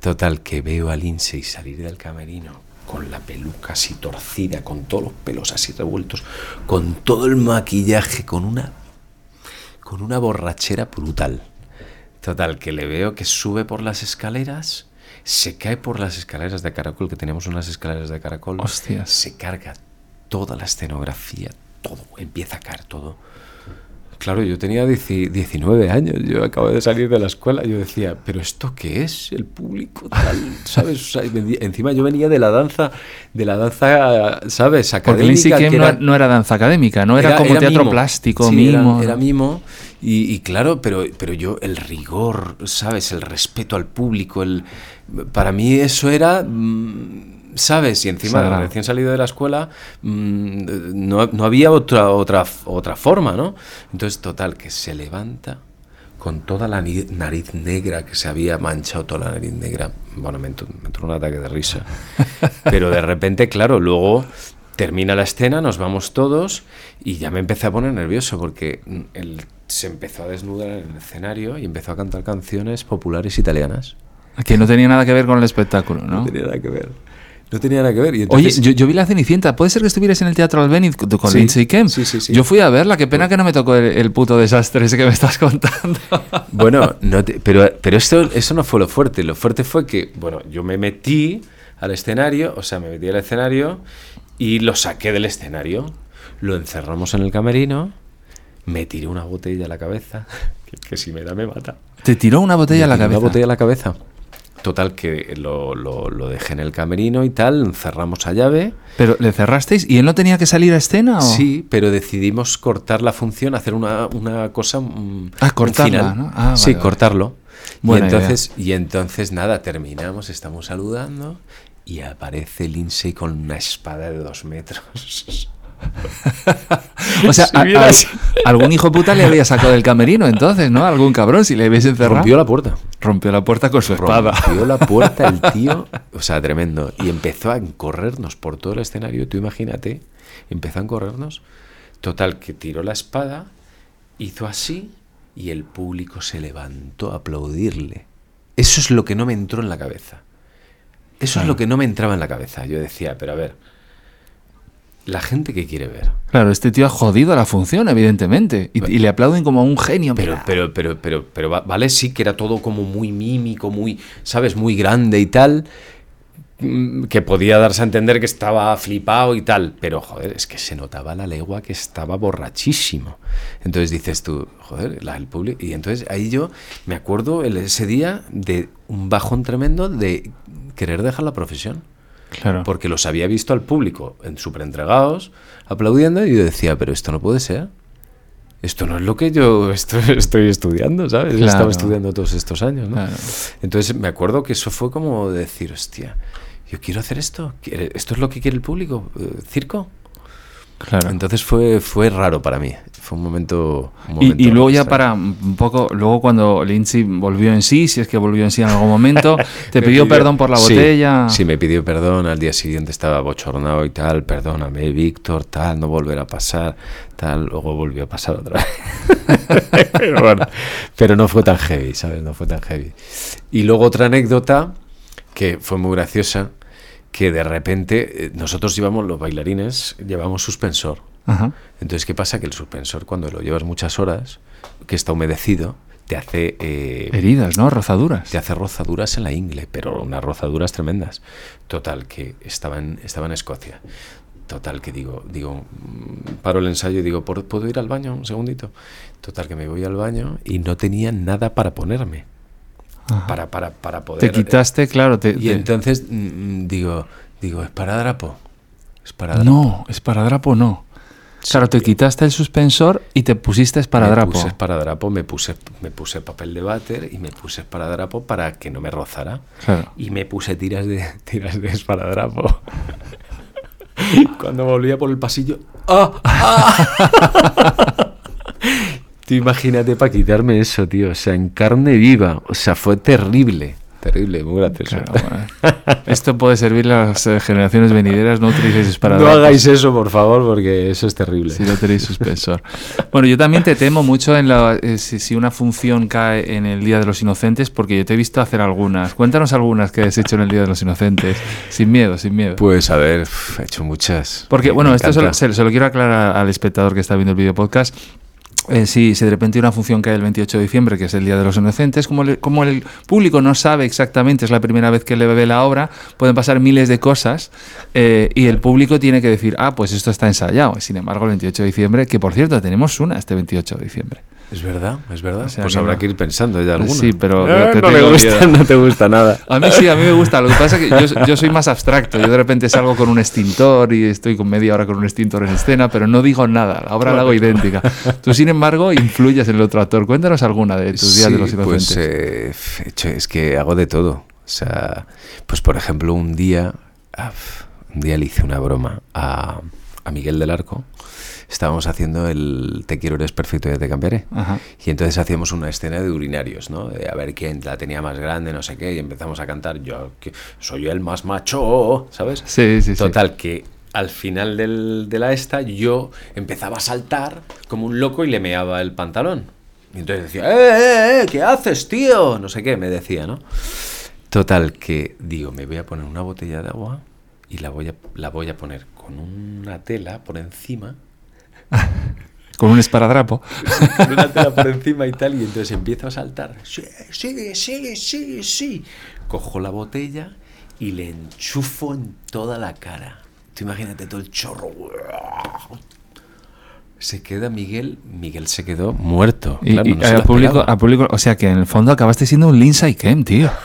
Total, que veo a Lindsay salir del camerino con la peluca así torcida, con todos los pelos así revueltos, con todo el maquillaje, con una con una borrachera brutal. Total, que le veo que sube por las escaleras, se cae por las escaleras de caracol, que tenemos unas escaleras de caracol. Hostias. Se carga toda la escenografía, todo, empieza a caer todo. Claro, yo tenía 19 años, yo acabo de salir de la escuela, yo decía, pero ¿esto qué es? El público tal, ¿sabes? O sea, encima yo venía de la danza, de la danza, ¿sabes? Académica. Porque que era, no era danza académica, no era, era como era teatro mimo. plástico, sí, mimo. Era, era mimo, y, y, claro, pero, pero yo, el rigor, ¿sabes? El respeto al público, el, para mí eso era... ¿sabes? Y encima, Sagrado. recién salido de la escuela, mmm, no, no, había otra, otra, otra forma, ¿no? Entonces, total, que se levanta con toda la nariz negra, que se había manchado toda la nariz negra. Bueno, me entró, me entró un ataque de risa. Pero de repente, claro, luego termina la escena, nos vamos todos y ya me empecé a poner nervioso porque él se empezó a desnudar en el escenario y empezó a cantar canciones populares italianas. Que no tenía nada que ver con el espectáculo, ¿no? No tenía nada que ver. No tenía nada que ver. Y entonces... Oye, yo, yo, vi la Cenicienta. ¿Puede ser que estuvieras en el Teatro Albéniz con sí, Lindsay Kemp? Sí, sí, sí. Yo fui a verla. Qué pena que no me tocó el, el puto desastre ese que me estás contando. Bueno, no te, pero, pero esto, eso no fue lo fuerte. Lo fuerte fue que, bueno, yo me metí al escenario, o sea, me metí al escenario y lo saqué del escenario. Lo encerramos en el camerino, me tiré una botella a la cabeza, que, que si me da me mata. ¿Te tiró una botella me a la cabeza? Una botella a la cabeza. Total, que lo, lo, lo, dejé en el camerino y tal, cerramos a llave. ¿Pero le cerrasteis y él no tenía que salir a escena? O? Sí, pero decidimos cortar la función, hacer una, una cosa. Ah, cortarla, ¿no? Ah, sí, vale, cortarlo. y Buena entonces, y entonces nada, terminamos, estamos saludando y aparece Lindsay con una espada de dos metros. O sea, Si a- vieras- a- algún hijo puta le había sacado del camerino entonces, ¿no? Algún cabrón, si le habéis encerrado. Rompió la puerta. Rompió la puerta con su espada. Rompió la puerta el tío, o sea, tremendo. Y empezó a corrernos por todo el escenario. Tú imagínate, empezó a corrernos. Total, que tiró la espada, hizo así y el público se levantó a aplaudirle. Eso es lo que no me entró en la cabeza. Eso es lo que no me entraba en la cabeza. Yo decía, pero a ver, la gente que quiere ver. Claro, este tío ha jodido la función, evidentemente. Y, y le aplauden como a un genio. Pero, mira. pero, pero, pero, pero, va- vale, sí que era todo como muy mímico, muy, ¿sabes? Muy grande y tal. mm, Que podía darse a entender que estaba flipado y tal. Pero, joder, es que se notaba la legua que estaba borrachísimo. Entonces dices tú, joder, la, el público. Y entonces ahí yo me acuerdo el- ese día de un bajón tremendo de querer dejar la profesión. Claro. Porque los había visto al público en súper entregados, aplaudiendo, y yo decía, pero esto no puede ser. Esto no es lo que yo estoy, estoy estudiando, ¿sabes? Claro. estado estudiando todos estos años, ¿no? Claro. Entonces me acuerdo que eso fue como decir, hostia, yo quiero hacer esto. ¿Quiere- ¿Esto es lo que quiere el público? Eh, ¿Circo? Claro. Entonces fue, fue raro para mí. Fue un momento. un Y, momento y luego ya extraño. para un poco, luego cuando Lindsay volvió en sí, si es que volvió en sí en algún momento, te Me pidió perdón por la sí, botella. Sí, me pidió perdón. Al día siguiente estaba bochornado y tal. Perdóname, Víctor, tal, no volverá a pasar, tal. Luego volvió a pasar otra vez. pero bueno, pero no fue tan heavy, ¿sabes? No fue tan heavy. Y luego otra anécdota que fue muy graciosa, que de repente eh, nosotros llevamos, los bailarines, llevamos suspensor. Ajá. Entonces, ¿qué pasa? Que el suspensor, cuando lo llevas muchas horas, que está humedecido, te hace... eh, Heridas, ¿no? Rozaduras. te hace rozaduras en la ingle, pero unas rozaduras tremendas. Total, que estaba en, estaba en Escocia. Total, que digo, digo, mm, paro el ensayo y digo, ¿puedo puedo ir al baño un segundito? Total, que me voy al baño y no tenía nada para ponerme. Para, para, para poder... Te quitaste, claro. Te, Y te- entonces mm, digo, digo, esparadrapo. Esparadrapo. No, esparadrapo no. Claro, te quitaste el suspensor y te pusiste Me esparadrapo. puse esparadrapo, me puse, me puse papel de váter y me puse esparadrapo para que no me rozara. Claro. Y me puse tiras de, tiras de esparadrapo. Cuando volvía por el pasillo. ¡Ah! ¡Ah! Tú imagínate para quitarme eso, tío. O sea, en carne viva. O sea, fue terrible. Terrible, muy gracioso. Claro. Esto puede servir a las eh, generaciones venideras, no utilicéis No esparadrapos. hagáis eso, por favor, porque eso es terrible. Si no tenéis suspensor. Bueno, yo también te temo mucho en la, eh, si, si una función cae en el Día de los Inocentes, porque yo te he visto hacer algunas. Cuéntanos algunas que has hecho en el Día de los Inocentes. Sin miedo, sin miedo. Pues a ver, he hecho muchas. Porque, Me- bueno, me esto se lo, se lo quiero aclarar al espectador que está viendo el video podcast. Eh, si, si de repente una función cae el 28 de diciembre, que es el Día de los Inocentes, como, como el público no sabe exactamente, es la primera vez que le ve la obra, pueden pasar miles de cosas eh, y el público tiene que decir, ah, pues esto está ensayado. Sin embargo, el 28 de diciembre, que por cierto, tenemos una este 28 de diciembre. Es verdad, es verdad. O sea pues que habrá no. que ir pensando ya alguna. Sí, pero Eh, te no, tengo gusta, no te gusta nada. A mí sí, a mí me gusta. Lo que pasa es que yo, yo soy más abstracto. Yo de repente salgo con un extintor y estoy con media hora con un extintor en escena, pero no digo nada. La obra la hago idéntica. Tú, sin embargo, influyes en el otro actor. Cuéntanos alguna de tus días de los Sí, inocentes. Pues eh, es que hago de todo. O sea, pues por ejemplo, un día, un día le hice una broma a, a Miguel del Arco. Estábamos haciendo el Te quiero, eres perfecto, ya te cambiaré. Ajá. Y entonces hacíamos una escena de urinarios, ¿no? De a ver quién la tenía más grande, no sé qué, y empezamos a cantar, yo que soy el más macho, ¿sabes? Sí, sí, sí. Total, que al final del- de la esta yo empezaba a saltar como un loco y le meaba el pantalón. Y entonces decía, ¡eh, eh, eh! ¿Qué haces, tío? No sé qué, me decía, ¿no? Total, que digo, me voy a poner una botella de agua y la voy a, la voy a poner con una tela por encima Con un esparadrapo. con una tela por encima y tal, y entonces empiezo a saltar. Sí, sí, sí, sí, sí. Cojo la botella y le enchufo en toda la cara. Tú imagínate todo el chorro. Se queda Miguel, Miguel se quedó muerto. Y, Claro, no público, al público, o sea que en el fondo acabaste siendo un Lindsay Kemp, tío.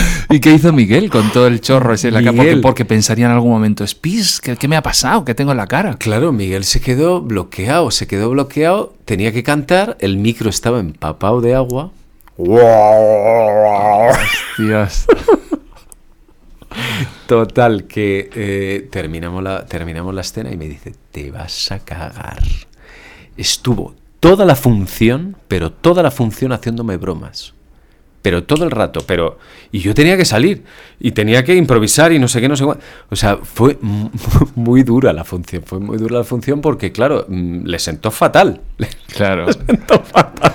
¿Y qué hizo Miguel con todo el chorro ese en la cara? Porque, pensaría en algún momento, Spis, ¿qué, qué me ha pasado? ¿Qué tengo en la cara? Claro, Miguel se quedó bloqueado, se quedó bloqueado, tenía que cantar, el micro estaba empapado de agua. Dios. Total, que eh, terminamos, la, terminamos la escena y me dice, te vas a cagar. Estuvo toda la función, pero toda la función haciéndome bromas. Pero todo el rato, pero... Y yo tenía que salir, y tenía que improvisar y no sé qué, no sé cuál. O sea, fue mu- muy dura la función, fue muy dura la función porque, claro, mm, le sentó fatal. Le Claro. sentó fatal.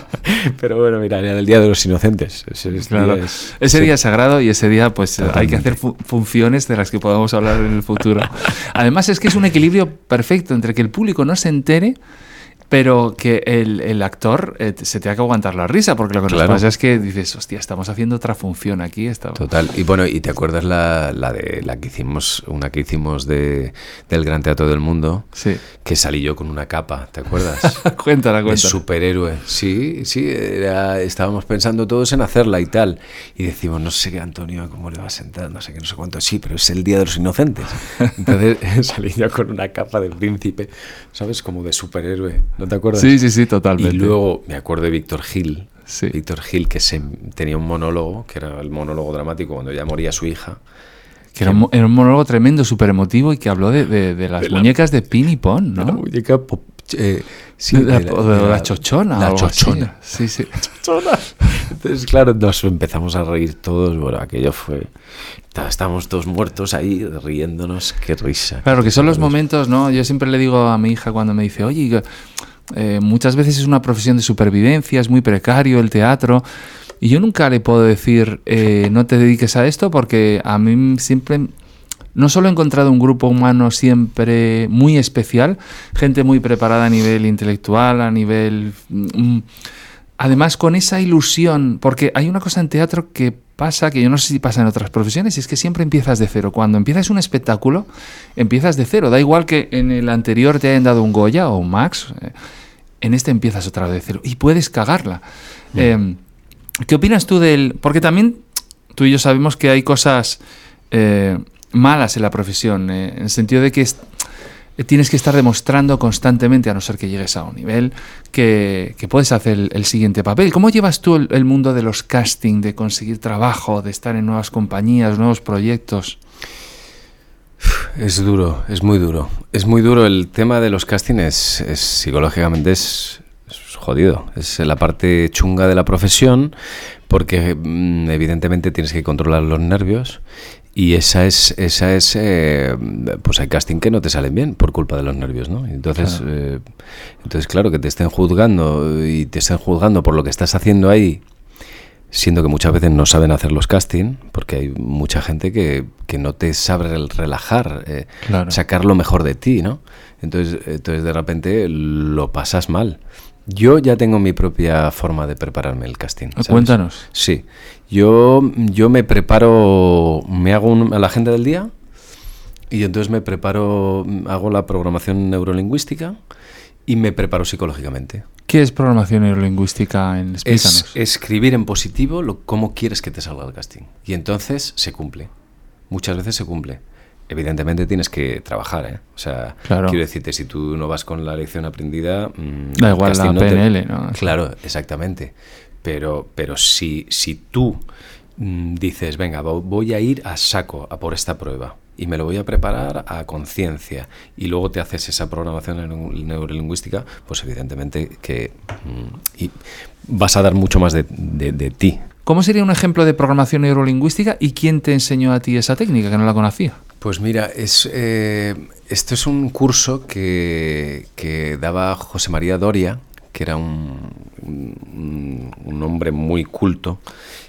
Pero bueno, mira, era el Día de los Inocentes. Ese, Claro. día es- Ese sí. día es sagrado y ese día pues eh, hay que Totalmente. hacer fu- funciones de las que podamos hablar en el futuro. Además es que es un equilibrio perfecto entre que el público no se entere, pero que el, el actor eh, se tenga que aguantar la risa, porque lo que nos pasa es que dices, hostia, estamos haciendo otra función aquí. Estamos... Total. Y bueno, ¿y te acuerdas la, la de la que hicimos, una que hicimos de, del Gran Teatro del Mundo? Sí. Que salí yo con una capa, ¿te acuerdas? cuéntala, de cuéntala. superhéroe. Sí, sí, era- estábamos pensando todos en hacerla y tal. Y decimos, no sé qué, Antonio, cómo le va a sentar, no sé qué, no sé cuánto. Sí, pero es el Día de los Inocentes. Entonces salí yo con una capa de príncipe, ¿sabes? Como de superhéroe. ¿No te acuerdas? Sí, sí, sí, totalmente. Y luego me acuerdo de Víctor Gil. Sí. Víctor Gil, que se, tenía un monólogo, que era el monólogo dramático cuando ya moría su hija. Que era un, mo- era un monólogo tremendo, súper emotivo y que habló de, de- de las De la- muñecas de Pin y Pon, ¿no? La muñeca pop- eh, sí, de, la, chochona. La chochona. Sí, sí. Entonces, claro, nos empezamos a reír todos. Bueno, aquello fue. Estábamos todos muertos ahí riéndonos. Qué risa. Claro, que son los momentos, ¿no? Yo siempre le digo a mi hija cuando me dice, oye, eh, muchas veces es una profesión de supervivencia, es muy precario el teatro. Y yo nunca le puedo decir, eh, no te dediques a esto, porque a mí siempre, no solo he encontrado un grupo humano siempre muy especial, gente muy preparada a nivel intelectual, a nivel... mm, además con esa ilusión, porque hay una cosa en teatro que pasa, que yo no sé si pasa en otras profesiones, y es que siempre empiezas de cero. Cuando empiezas un espectáculo, empiezas de cero. Da igual que en el anterior te hayan dado un Goya o un Max, eh, en este empiezas otra vez de cero y puedes cagarla. Eh, ¿Qué opinas tú del...? Porque también tú y yo sabemos que hay cosas eh, malas en la profesión, eh, en el sentido de que es- tienes que estar demostrando constantemente, a no ser que llegues a un nivel, que, que puedes hacer el, el siguiente papel. ¿Cómo llevas tú el, el mundo de los casting, de conseguir trabajo, de estar en nuevas compañías, nuevos proyectos? Es duro, es muy duro. Es muy duro. El tema de los castings es, es- psicológicamente es, es jodido. Es la parte chunga de la profesión porque mm, evidentemente tienes que controlar los nervios y esa es, esa es, eh, pues hay casting que no te salen bien por culpa de los nervios, ¿no? Entonces, Claro. eh, entonces claro que te estén juzgando y te estén juzgando por lo que estás haciendo ahí siendo que muchas veces no saben hacer los casting, porque hay mucha gente que, que no te sabe el relajar, eh, Claro. sacar lo mejor de ti, ¿no? Entonces, entonces de repente lo pasas mal. Yo ya tengo mi propia forma de prepararme el casting. ¿sabes? Cuéntanos. Sí, yo, yo me preparo, me hago un- la agenda del día y entonces me preparo, hago la programación neurolingüística y me preparo psicológicamente. ¿Qué es programación neurolingüística? En, explícanos. Es escribir en positivo lo, cómo quieres que te salga el casting. Y entonces se cumple. Muchas veces se cumple. Evidentemente tienes que trabajar, ¿eh? O sea, Claro. quiero decirte, si tú no vas con la lección aprendida... mm, Da igual la te- PNL, ¿no? Claro, exactamente. Pero, pero si, si tú mm, dices, venga, vo- voy a ir a saco a por esta prueba y me lo voy a preparar a conciencia y luego te haces esa programación neuro- neurolingüística, pues evidentemente que mm, y vas a dar mucho más de, de- de ti. ¿Cómo sería un ejemplo de programación neurolingüística y quién te enseñó a ti esa técnica que no la conocía? Pues mira, es, eh, esto es un curso que, que daba José María Doria, que era un, un- hombre muy culto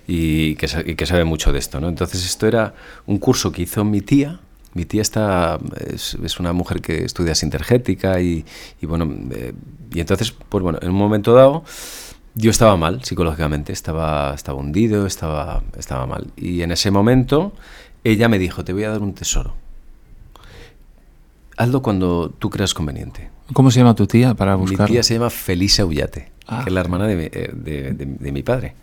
y que, sabe mucho de esto. ¿no? Entonces esto era un curso que hizo mi tía. Mi tía está, es, es una mujer que estudia sintergética y, y bueno, eh, y entonces, pues bueno, en un momento dado yo estaba mal psicológicamente, estaba, estaba hundido, estaba, estaba mal. Y en ese momento ella me dijo, te voy a dar un tesoro. Hazlo cuando tú creas conveniente. ¿Cómo se llama tu tía para Mi buscarla? tía se llama Felisa Ullate. que es la hermana de, mi- eh, de- de- de mi padre.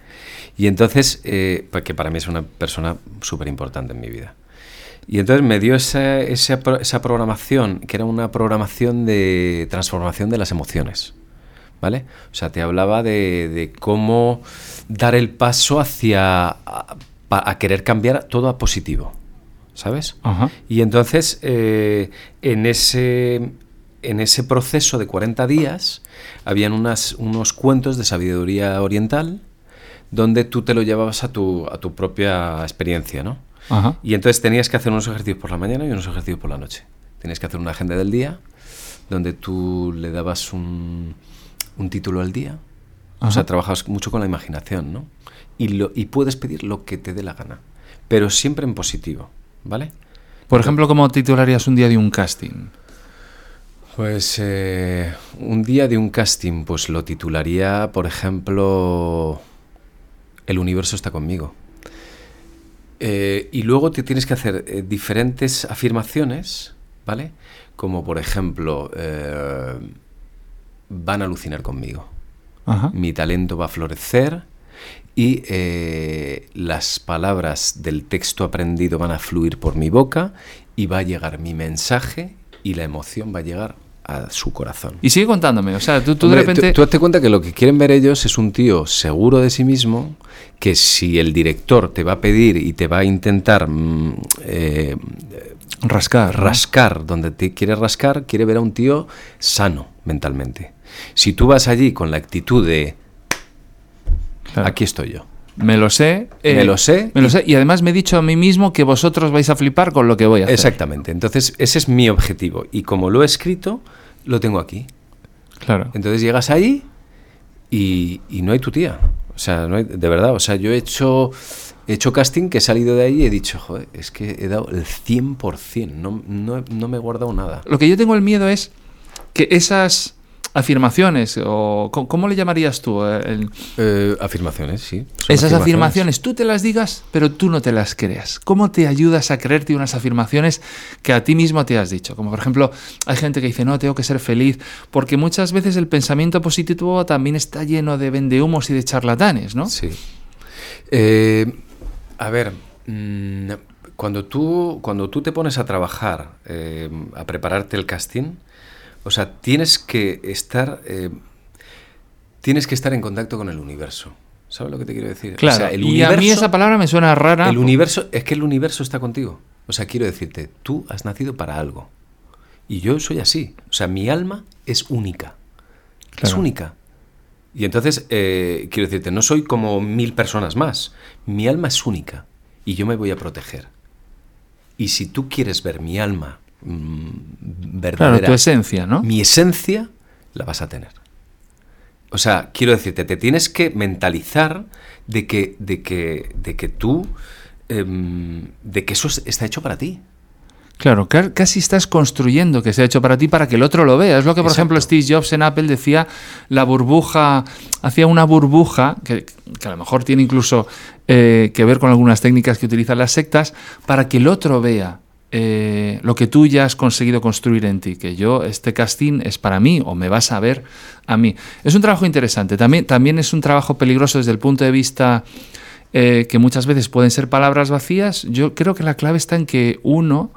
Y entonces, eh, que para mí es una persona súper importante en mi vida. Y entonces me dio esa, esa, esa programación, que era una programación de transformación de las emociones. ¿Vale? O sea, te hablaba de, de cómo dar el paso hacia a, a querer cambiar todo a positivo. ¿Sabes? Ajá. Y entonces, eh, en, ese, en ese proceso de 40 días, habían unas, unos cuentos de sabiduría oriental donde tú te lo llevabas a tu, a tu propia experiencia, ¿no? Ajá. Y entonces tenías que hacer unos ejercicios por la mañana y unos ejercicios por la noche. Tenías que hacer una agenda del día donde tú le dabas un, un título al día. O sea, trabajabas mucho con la imaginación, ¿no? Y, lo, y puedes pedir lo que te dé la gana, pero siempre en positivo, ¿vale? Por ejemplo, ¿cómo titularías un día de un casting? Pues eh, un día de un casting, pues lo titularía, por ejemplo, El universo está conmigo. Eh, y luego te tienes que hacer eh, diferentes afirmaciones, ¿vale? Como por ejemplo, eh, van a alucinar conmigo. Ajá. Mi talento va a florecer y las palabras del texto aprendido van a fluir por mi boca y va a llegar mi mensaje y la emoción va a llegar a su corazón. Y sigue contándome, o sea, tú, tú de repente... tú, tú hazte cuenta que lo que quieren ver ellos es un tío seguro de sí mismo, que si el director te va a pedir y te va a intentar mm, eh, Rascar. ¿no? rascar donde te quiere rascar, quiere ver a un tío sano mentalmente. Si tú vas allí con la actitud de Claro. aquí estoy yo. Me lo sé. eh, Me lo sé. Me lo sé. Y además me he dicho a mí mismo que vosotros vais a flipar con lo que voy a hacer. Exactamente. Entonces, ese es mi objetivo. Y como lo he escrito, lo tengo aquí. Claro. Entonces llegas ahí y, y no hay tu tía. O sea, no hay- de verdad, o sea, yo he hecho, he hecho casting que he salido de ahí y he dicho, joder, es que he dado el 100%, no, no, no me he guardado nada. Lo que yo tengo el miedo es que esas afirmaciones, o ¿cómo le llamarías tú? Eh, el- Eh, afirmaciones, sí. esas afirmaciones, tú te las digas, pero tú no te las creas. ¿Cómo te ayudas a creerte unas afirmaciones que a ti mismo te has dicho? Como por ejemplo, hay gente que dice, no, tengo que ser feliz, porque muchas veces el pensamiento positivo también está lleno de vendehumos y de charlatanes, ¿no? Sí. Eh, a ver, mm, cuando, tú, cuando tú te pones a trabajar, eh, a prepararte el casting, o sea, tienes que estar, eh, tienes que estar en contacto con el universo. ¿Sabes lo que te quiero decir? O Claro, sea, el y a mí universo- esa palabra me suena rara. El universo, es que el universo está contigo. O sea, quiero decirte, tú has nacido para algo. Y yo soy así. O sea, mi alma es única. Es única. Y entonces, eh, quiero decirte, no soy como mil personas más. Mi alma es única. Y yo me voy a proteger. Y si tú quieres ver mi alma mm, verdadera, Claro, tu esencia, ¿no? mi esencia, la vas a tener. O sea, quiero decirte, te tienes que mentalizar de que, de que, de que tú, em, de que eso es- está hecho para ti. Claro, ca- casi estás construyendo que se ha hecho para ti para que el otro lo vea. Es lo que, por Exacto. ejemplo, Steve Jobs en Apple decía, la burbuja, hacía una burbuja, que, que a lo mejor tiene incluso eh, que ver con algunas técnicas que utilizan las sectas, para que el otro vea eh, lo que tú ya has conseguido construir en ti, que yo, este casting es para mí o me vas a ver a mí. Es un trabajo interesante, también, también es un trabajo peligroso desde el punto de vista eh, que muchas veces pueden ser palabras vacías. Yo creo que la clave está en que uno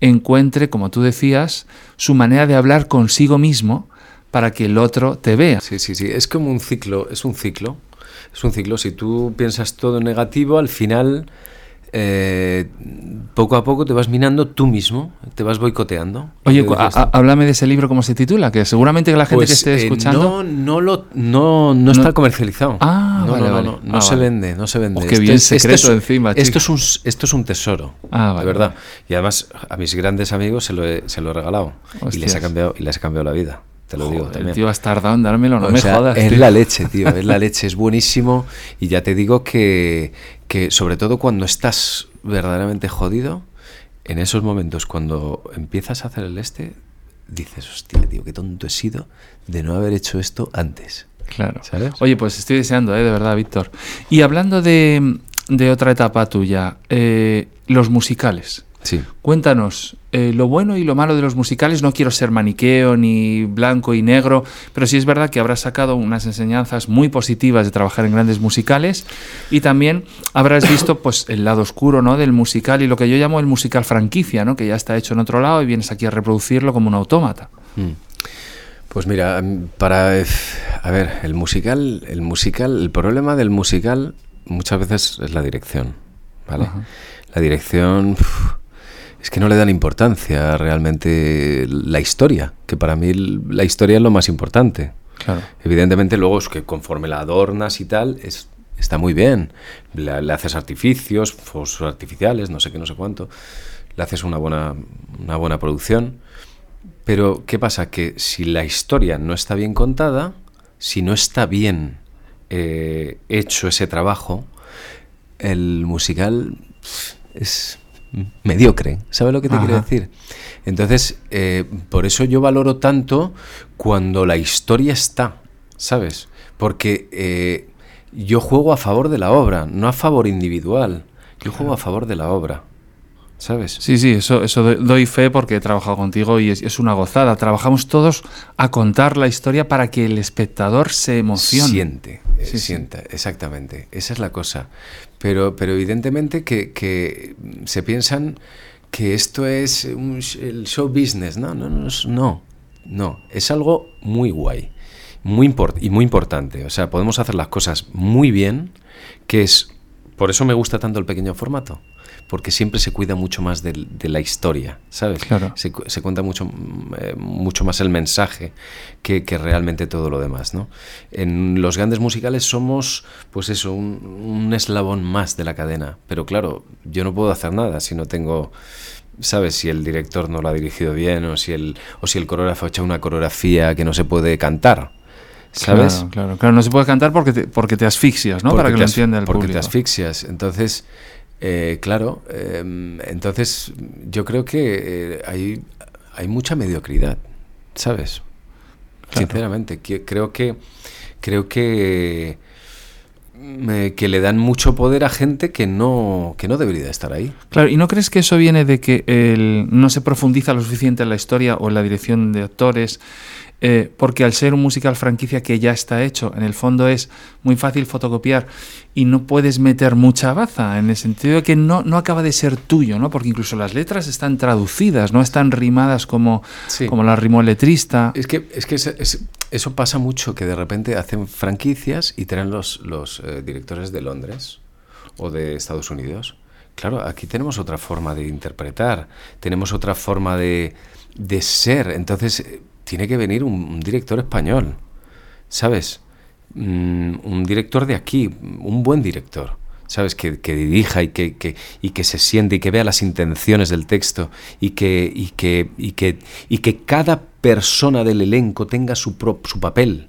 encuentre, como tú decías, su manera de hablar consigo mismo para que el otro te vea. Sí, sí, sí. Es como un ciclo, es un ciclo. Es un ciclo. Si tú piensas todo negativo, al final, eh, poco a poco te vas minando tú mismo, te vas boicoteando. Oye, háblame de ese libro, ¿cómo se titula? Que seguramente que la gente que Pues, esté eh, escuchando... no, no, lo, no, no está comercializado. Ah, no, vale, no, vale. no, no Ah, se vale. vende, no se vende. Oh, qué bien secreto encima, esto es, un, esto es un tesoro, Ah, vale, de verdad. Y además a mis grandes amigos se lo he, se lo he regalado y les, ha cambiado, y les ha cambiado la vida, te lo digo también. tío, has tardado en dármelo, no O me sea, jodas. es tío. la leche, tío, es la leche, es buenísimo. Y ya te digo que, que sobre todo cuando estás verdaderamente jodido, en esos momentos cuando empiezas a hacer el este, dices, hostia, tío, qué tonto he sido de no haber hecho esto antes. Claro. ¿Sabes? Oye, pues estoy deseando, ¿eh? de verdad, Víctor. Y hablando de, de otra etapa tuya, eh, los musicales. Sí. Cuéntanos, eh, lo bueno y lo malo de los musicales, no quiero ser maniqueo ni blanco y negro, pero sí es verdad que habrás sacado unas enseñanzas muy positivas de trabajar en grandes musicales y también habrás visto pues el lado oscuro ¿no? del musical y lo que yo llamo el musical franquicia, ¿no? que ya está hecho en otro lado y vienes aquí a reproducirlo como un autómata. Mm. Pues mira, mm, para a ver, el musical, el musical, el problema del musical muchas veces es la dirección, ¿vale? La dirección es que no le dan importancia realmente la historia, que para mí la historia es lo más importante. Evidentemente luego es que conforme la adornas y tal, es, está muy bien. Le, haces artificios, fuegos artificiales, no sé qué, no sé cuánto. Le haces una buena, una buena producción. Pero, ¿qué pasa? Que si la historia no está bien contada, si no está bien eh, hecho ese trabajo, el musical es mediocre. ¿Sabes lo que te quiero decir? Entonces, eh, por eso yo valoro tanto cuando la historia está, ¿sabes? Porque eh, yo juego a favor de la obra, no a favor individual. Yo juego a favor de la obra. ¿Sabes? Sí, sí, eso, eso doy fe porque he trabajado contigo y es, una gozada. Trabajamos todos a contar la historia para que el espectador se emocione. Siente, eh, sienta, exactamente. Esa es la cosa. Pero, pero evidentemente que, se piensan que esto es el show business. No, no, no, no. No, es algo muy guay muy y muy importante. O sea, podemos hacer las cosas muy bien, que es... Por eso me gusta tanto el pequeño formato porque siempre se cuida mucho más de, la historia, ¿sabes? Claro. Se, cuenta mucho, eh, mucho más el mensaje que, realmente todo lo demás, ¿no? En los grandes musicales somos, pues eso, un, eslabón más de la cadena, pero claro, yo no puedo hacer nada si no tengo... ¿Sabes? Si el director no lo ha dirigido bien o si el, o si el coreógrafo ha hecho una coreografía que no se puede cantar. ¿Sabes? Claro, claro, claro. No se puede cantar porque te, porque te asfixias, ¿no? Para que lo entienda el porque público. Porque te asfixias. Entonces, eh, claro, em, entonces yo creo que eh, hay, hay mucha mediocridad, ¿sabes? Sinceramente, creo que creo que que le dan mucho poder a gente que no que no debería estar ahí. Claro, ¿y no crees que eso viene de que el, no se profundiza lo suficiente en la historia o en la dirección de actores? Eh, porque al ser un musical franquicia que ya está hecho, en el fondo es muy fácil fotocopiar y no puedes meter mucha baza, en el sentido de que no, no acaba de ser tuyo, ¿no? porque incluso las letras están traducidas, no están rimadas como, como la rimó el letrista. Es que, es que eso pasa mucho, que de repente hacen franquicias y traen los, los eh, directores de Londres o de Estados Unidos. Claro, aquí tenemos otra forma de interpretar, tenemos otra forma de, de ser. Entonces, tiene que venir un, director español, ¿sabes? Mm, un director de aquí, un buen director, ¿sabes? Que, dirija y que, y que se siente y que vea las intenciones del texto y que, y que, y que, y que cada persona del elenco tenga su, su papel.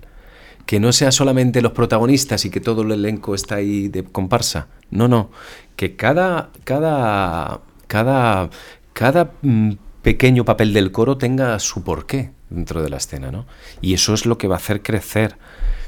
Que no sea solamente los protagonistas y que todo el elenco está ahí de comparsa. No, no. Que cada, cada, cada, cada mm, pequeño papel del coro tenga su porqué dentro de la escena, ¿no? Y eso es lo que va a hacer crecer.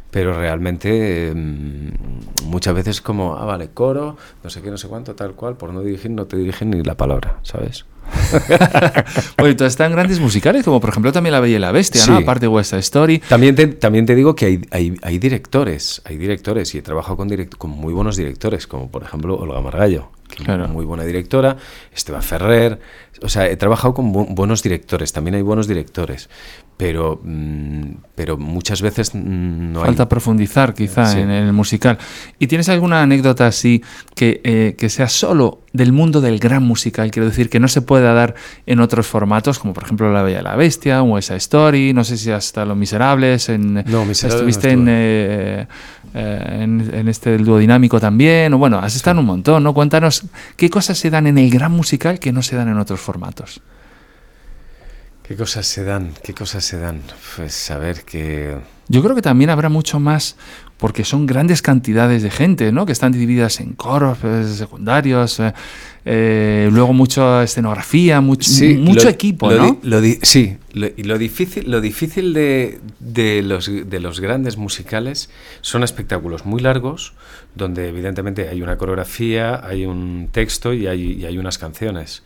Pero realmente mm, muchas veces como, ah, vale, coro, no sé qué, no sé cuánto, tal cual, por no dirigir, no te dirigen ni la palabra, ¿sabes? Oye, todas están grandes musicales, como por ejemplo también La Bella y la Bestia, ¿no? Aparte de West Story. También te, también te digo que hay, hay, hay directores, hay directores, y he trabajado con, con muy buenos directores, como por ejemplo Olga Margallo, que es muy buena directora, Esteban Ferrer, o sea, he trabajado con buenos directores, también hay buenos directores, pero, mm, pero muchas veces no Falta profundizar quizá en, el musical. ¿Y tienes alguna anécdota así que, eh, que sea solo del mundo del gran musical? Quiero decir, que no se pueda dar en otros formatos, como por ejemplo La Bella y la Bestia, o esa Story, no sé si hasta Los Miserables, en, no, estuviste en, eh, eh, en, este dúo dinámico también, o bueno, has estado en un montón, ¿no? Cuéntanos qué cosas se dan en el gran musical que no se dan en otros formatos. ¿Qué cosas se dan? ¿Qué cosas se dan? Pues saber que... Yo creo que también habrá mucho más, porque son grandes cantidades de gente, ¿no? Que están divididas en coros pues, secundarios, eh, eh, luego mucha escenografía, mucho, mucho equipo, ¿no? sí, y lo difícil, lo difícil de, de, los, de los grandes musicales son espectáculos muy largos, donde evidentemente hay una coreografía, hay un texto y hay, y hay unas canciones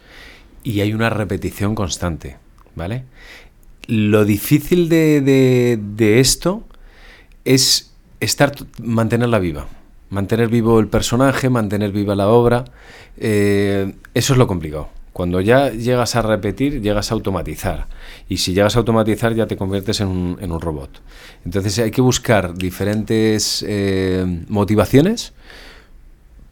y hay una repetición constante, ¿vale? Lo difícil de, de, esto es estar, mantenerla viva, mantener vivo el personaje, mantener viva la obra, eh, eso es lo complicado. Cuando ya llegas a repetir, llegas a automatizar. Y si llegas a automatizar, ya te conviertes en un, robot. Entonces hay que buscar diferentes eh, motivaciones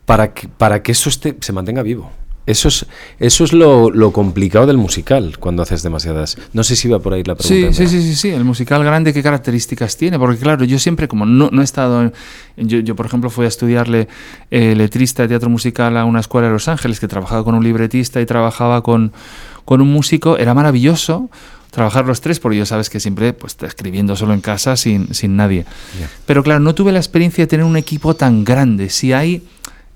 para que, para que eso esté, se mantenga vivo. Eso es, eso es lo, lo, complicado del musical cuando haces demasiadas. No sé si va por ahí la pregunta. Sí, sí, sí, sí, El musical grande, ¿qué características tiene? Porque, claro, yo siempre, como no, no he estado. yo, yo, por ejemplo, fui a estudiarle eh, letrista de teatro musical a una escuela de Los Ángeles que trabajaba con un libretista y trabajaba con, con un músico. Era maravilloso trabajar los tres, porque yo sabes que siempre pues, escribiendo solo en casa sin, sin nadie. Yeah. Pero, claro, no tuve la experiencia de tener un equipo tan grande. Si hay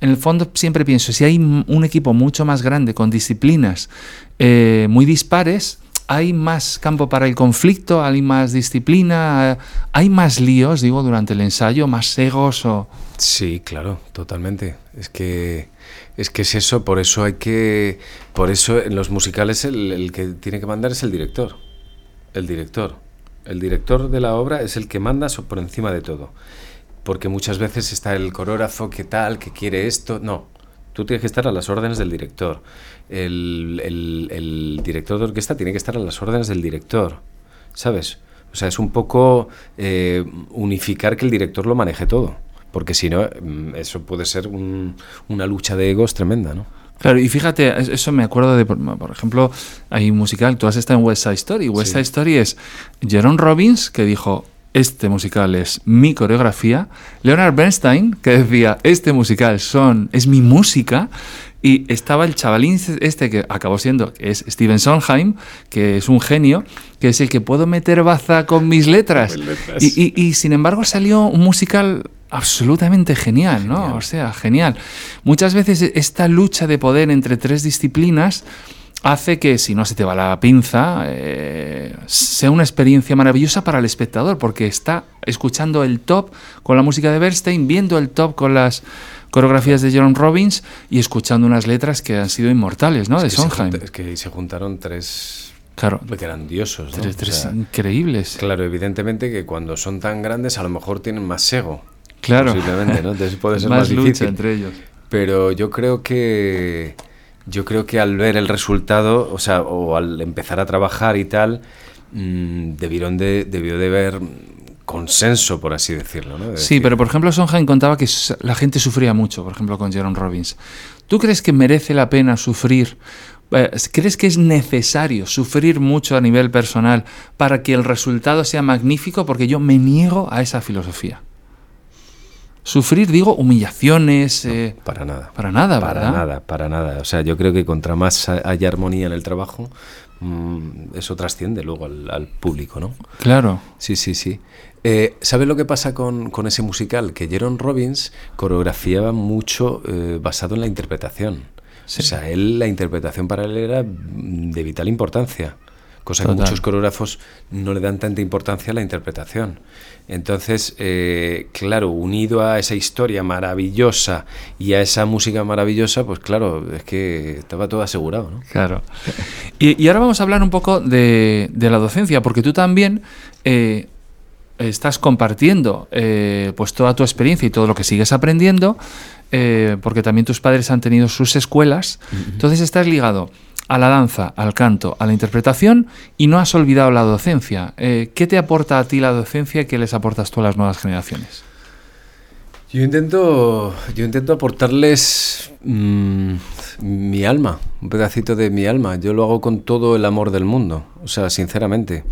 en el fondo siempre pienso, si hay un equipo mucho más grande, con disciplinas eh, muy dispares, hay más campo para el conflicto, hay más disciplina, hay más líos, digo, durante el ensayo, más egos o... Sí, claro, totalmente. Es que es que es eso, por eso hay que, por eso en los musicales el, el que tiene que mandar es el director, el director, el director de la obra es el que manda por encima de todo porque muchas veces está el coreógrafo que tal, que quiere esto. No, tú tienes que estar a las órdenes del director. El, el, director de orquesta tiene que estar a las órdenes del director, ¿sabes? O sea, es un poco eh, unificar que el director lo maneje todo, porque si no, mm, eso puede ser una lucha de egos tremenda, ¿no? Claro, y fíjate, eso me acuerdo de, por ejemplo, hay un musical, tú has estado en West Side Story. West Side Story es Jerome Robbins que dijo, este musical es mi coreografía. Leonard Bernstein, que decía, este musical son, es mi música. Y estaba el chavalín este que acabó siendo, es Steven Sondheim, que es un genio, que es el que puedo meter baza con mis letras. Y, sin embargo salió un musical absolutamente genial, ¿no? O sea, genial. Muchas veces esta lucha de poder entre tres disciplinas hace que si no se te va la pinza, eh, sea una experiencia maravillosa para el espectador, porque está escuchando el top con la música de Bernstein, viendo el top con las coreografías de Jerome Robbins y escuchando unas letras que han sido inmortales, ¿no? Es de Sondheim. Es que se juntaron tres claro. grandiosos, ¿no? Tres, tres o sea, increíbles. Claro, evidentemente que cuando son tan grandes a lo mejor tienen más ego. Claro. Posiblemente, ¿no? Entonces puede ser más, más lucha difícil. entre ellos. Pero yo creo que yo creo que al ver el resultado, o sea, o al empezar a trabajar y tal, mmm, debieron de, debió de haber consenso, por así decirlo. ¿no? De sí, decir, pero por ejemplo Sondheim contaba que la gente sufría mucho, por ejemplo con Jerome Robbins. ¿Tú crees que merece la pena sufrir? Eh, ¿Crees que es necesario sufrir mucho a nivel personal para que el resultado sea magnífico? Porque yo me niego a esa filosofía. Sufrir, digo, humillaciones. Eh, para nada. Para nada, Para ¿verdad? nada, para nada. O sea, yo creo que contra más haya armonía en el trabajo, mmm, eso trasciende luego al, al, público, ¿no? Claro. Sí, sí, sí. Eh, ¿Sabes lo que pasa con, con, ese musical? Que Jerome Robbins coreografiaba mucho eh, basado en la interpretación. Sí. O sea, él, la interpretación para él era de vital importancia cosa Total. que muchos coreógrafos no le dan tanta importancia a la interpretación. Entonces, eh, claro, unido a esa historia maravillosa y a esa música maravillosa, pues claro, es que estaba todo asegurado. ¿no? Claro. Y, y, ahora vamos a hablar un poco de, de la docencia, porque tú también... Eh, estás compartiendo eh, pues toda tu experiencia y todo lo que sigues aprendiendo, eh, porque también tus padres han tenido sus escuelas, uh -huh. entonces estás ligado a la danza, al canto, a la interpretación y no has olvidado la docencia. Eh, ¿Qué te aporta a ti la docencia y qué les aportas tú a las nuevas generaciones? Yo intento, yo intento aportarles mmm, mi alma, un pedacito de mi alma. Yo lo hago con todo el amor del mundo, o sea, sinceramente.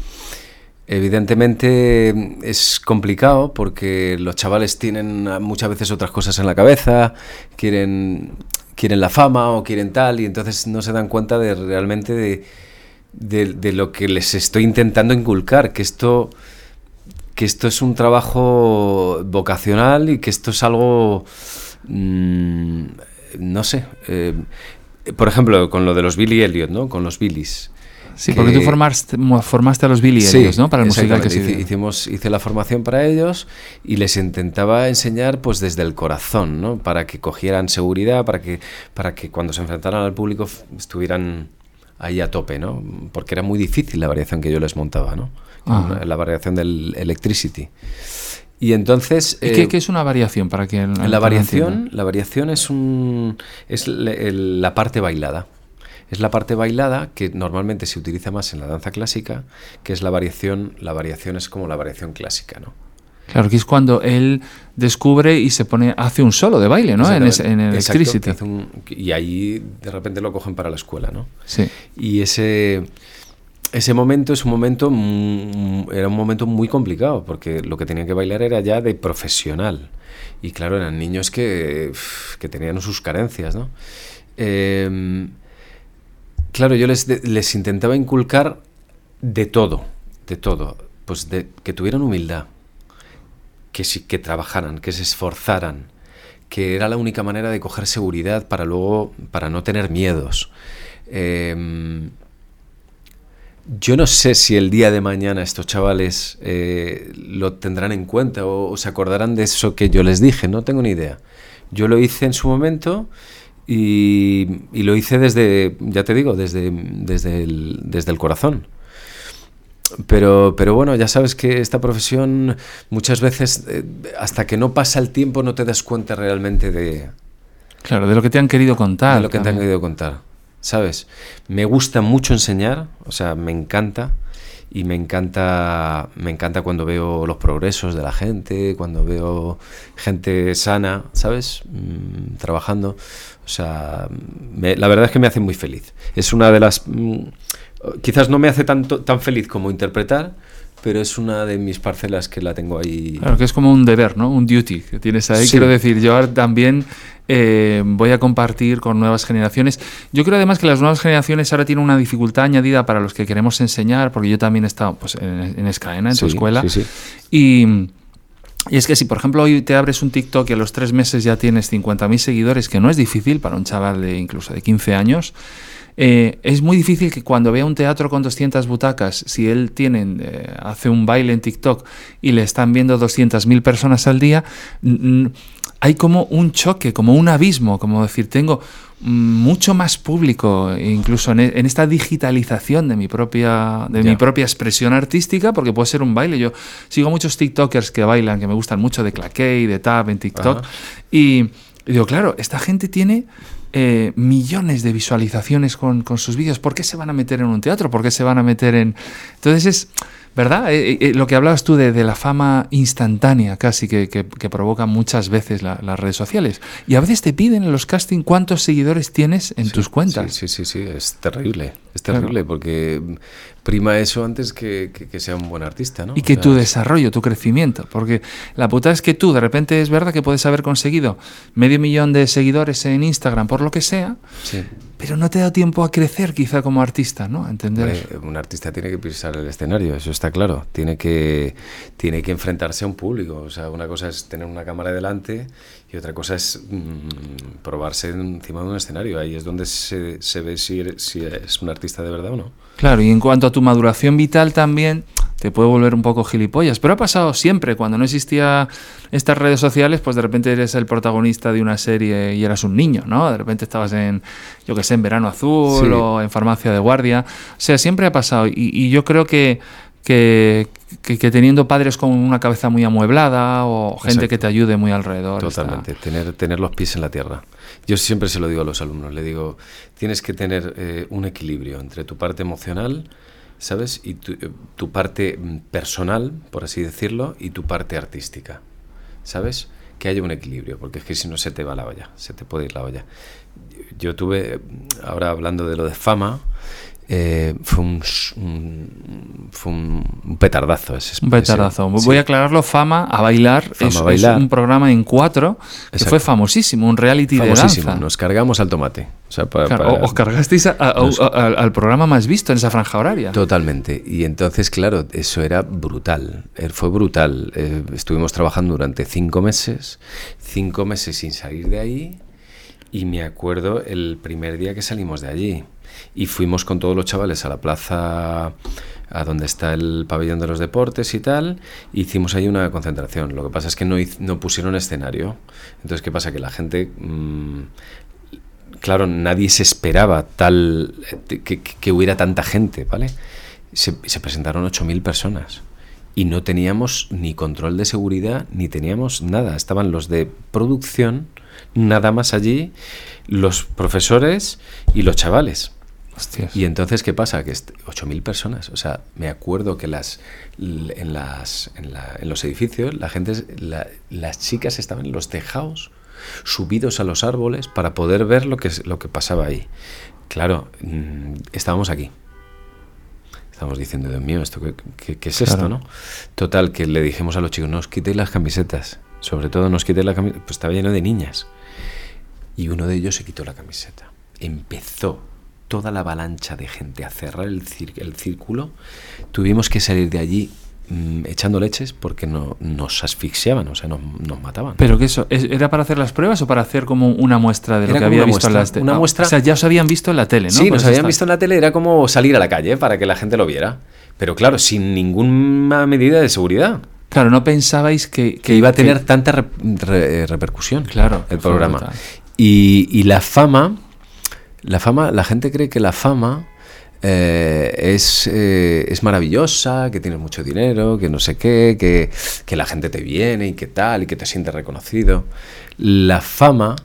Evidentemente es complicado porque los chavales tienen muchas veces otras cosas en la cabeza, quieren quieren la fama o quieren tal y entonces no se dan cuenta de realmente de, de, lo que les estoy intentando inculcar, que esto, que esto es un trabajo vocacional y que esto es algo, mmm, no sé, eh, por ejemplo, con lo de los Billy Elliot, ¿no? Con los Billys. Sí, que, porque tú formaste, formaste a los Billy sí, ellos, ¿no? Para el musical que sí. Hicimos, hice la formación para ellos y les intentaba enseñar pues desde el corazón, ¿no? Para que cogieran seguridad, para que, para que cuando se enfrentaran al público estuvieran ahí a tope, ¿no? Porque era muy difícil la variación que yo les montaba, ¿no? Ajá. La variación del electricity. Y entonces... ¿Y qué, eh, qué es una variación para la que no variación, entienda? la variación es un es le- el- la parte bailada. Es la parte bailada que normalmente se utiliza más en la danza clásica, que es la variación, la variación es como la variación clásica, ¿no? Claro, que es cuando él descubre y se pone, hace un solo de baile, ¿no? En, ese- en el Exacto, Electricity. hace un- y ahí de repente lo cogen para la escuela, ¿no? Sí. Y ese, ese momento es un momento, era un momento muy complicado, porque lo que tenían que bailar era ya de profesional. Y claro, eran niños que, que tenían sus carencias, ¿no? Eh, claro, yo les, les intentaba inculcar de todo, de todo. Pues de, que tuvieran humildad, que, sí, que trabajaran, que se esforzaran, que era la única manera de coger seguridad para luego, para no tener miedos. Eh, yo no sé si el día de mañana estos chavales eh, lo tendrán en cuenta o, o se acordarán de eso que yo les dije, no tengo ni idea. Yo lo hice en su momento y, y lo hice desde, ya te digo, desde, desde, el, desde el corazón. Pero, pero bueno, ya sabes que esta profesión muchas veces, eh, hasta que no pasa el tiempo, no te das cuenta realmente de, Claro, de lo que te han querido contar. de lo que te han querido contar. ¿Sabes? Me gusta mucho enseñar, o sea, me encanta. Y me encanta, me encanta cuando veo los progresos de la gente, cuando veo gente sana, ¿sabes? Mm, trabajando. O sea, me- la verdad es que me hace muy feliz. Es una de las... mm, quizás no me hace tanto, tan feliz como interpretar, pero es una de mis parcelas que la tengo ahí. Claro, que es como un deber, ¿no? Un duty que tienes ahí. Sí. Quiero decir, yo ahora también eh, voy a compartir con nuevas generaciones. Yo creo además que las nuevas generaciones ahora tienen una dificultad añadida para los que queremos enseñar, porque yo también he estado pues, en, en Escaena, en tu Sí, escuela. sí, sí. Y, y es que si, por ejemplo, hoy te abres un TikTok y a los tres meses ya tienes 50.000 seguidores, que no es difícil para un chaval de incluso de 15 años, eh, es muy difícil que cuando vea un teatro con 200 butacas, si él tiene, eh, hace un baile en TikTok y le están viendo 200.000 personas al día, hay como un choque, como un abismo, como decir, tengo mucho más público, incluso en, e- en esta digitalización de mi propia, de mi propia expresión artística, porque puede ser un baile. Yo sigo muchos TikTokers que bailan, que me gustan mucho, de claqué y de tap en TikTok, y, y digo, claro, esta gente tiene eh, millones de visualizaciones con, con sus vídeos. ¿Por qué se van a meter en un teatro? ¿Por qué se van a meter en...? Entonces es... ¿Verdad? Eh, eh, lo que hablabas tú de, de la fama instantánea casi que, que, que provocan muchas veces la- las redes sociales. Y a veces te piden en los castings cuántos seguidores tienes en Sí, tus cuentas. Sí, sí, sí, sí, es terrible. Es Claro. terrible porque prima eso antes que, que- que sea un buen artista, ¿no? Y O que sea, tu desarrollo, tu crecimiento. Porque la puta es que tú, de repente, es verdad que puedes haber conseguido medio millón de seguidores en Instagram, por lo que sea, sí. pero no te da tiempo a crecer quizá como artista, ¿no? Entender. Un artista tiene que pisar el escenario, eso está claro. Tiene que, tiene que enfrentarse a un público. O sea, una cosa es tener una cámara delante y otra cosa es mm, probarse encima de un escenario. Ahí es donde se, se ve si, eres- si es un artista de verdad o no. Claro, y en cuanto a tu maduración vital también te puede volver un poco gilipollas, pero ha pasado siempre, cuando no existía estas redes sociales, pues de repente eres el protagonista de una serie y eras un niño, ¿no? De repente estabas en, yo que sé, en Verano Azul Sí. o en Farmacia de Guardia, o sea, siempre ha pasado y, y yo creo que, que, que- que teniendo padres con una cabeza muy amueblada o gente Exacto. que te ayude muy alrededor. está- Totalmente, tener, tener los pies en la tierra. Yo siempre se lo digo a los alumnos, le digo, tienes que tener eh, un equilibrio entre tu parte emocional, ¿sabes? Y tu, eh, tu parte mm, personal, por así decirlo, y tu parte artística, ¿sabes? Que haya un equilibrio, porque es que si no se te va la olla, se te puede ir la olla. Yo tuve, ahora hablando de lo de fama, eh, fue, un, fue un petardazo ese. Un petardazo. ese- Voy sí. a aclararlo, Fama a bailar. Fama es, a es bailar. un programa en cuatro que Exacto. fue famosísimo, un reality Famosísimo, de danza. nos cargamos al tomate. O sea, pa- Claro, para- Os cargasteis a- a- Nos- al programa más visto en esa franja horaria. Totalmente. Y entonces, claro, eso era brutal. Eh, Fue brutal. Eh, estuvimos trabajando durante cinco meses, cinco meses sin salir de ahí. Y me acuerdo el primer día que salimos de allí. Y fuimos con todos los chavales a la plaza, a donde está el pabellón de los deportes y tal. Hicimos ahí una concentración. Lo que pasa es que no, no pusieron escenario. Entonces, ¿qué pasa? Que la gente mm, claro, nadie se esperaba tal eh, que, hubiera tanta gente, ¿vale? Se, se presentaron 8.000 personas y no teníamos ni control de seguridad ni teníamos nada. Estaban los de producción, nada más allí, los profesores y los chavales. Y entonces, ¿qué pasa? Que 8.000 personas. O sea, me acuerdo que las, en, las, en, los edificios, la gente, las chicas estaban en los tejados, subidos a los árboles, para poder ver lo que, lo que pasaba ahí. Claro, mm, estábamos aquí. Estamos diciendo, Dios mío, ¿esto qué, es esto, no? Total, que le dijimos a los chicos, no os quitéis las camisetas. Sobre todo, no os quitéis las camisetas. Pues estaba lleno de niñas. Y uno de ellos se quitó la camiseta. Empezó toda la avalancha de gente a cerrar el, el círculo. Tuvimos que salir de allí Mm, echando leches porque no, nos asfixiaban, o sea, nos, mataban. ¿Pero qué eso? ¿Era para hacer las pruebas o para hacer como una muestra de lo que había visto en la tele? Una ah, muestra... O sea, ya os habían visto en la tele, ¿no? Sí, nos habían visto en la tele, era como salir a la calle para que la gente lo viera. Pero claro, sin ninguna medida de seguridad. Claro, no pensabais que... Que, iba a tener tanta repercusión claro, el programa. Y, y la fama, la fama, la gente cree que la fama eh, es, eh, es, maravillosa, que tienes mucho dinero, que no sé qué, que, que, la gente te viene y que tal, y que te sientes reconocido. La fama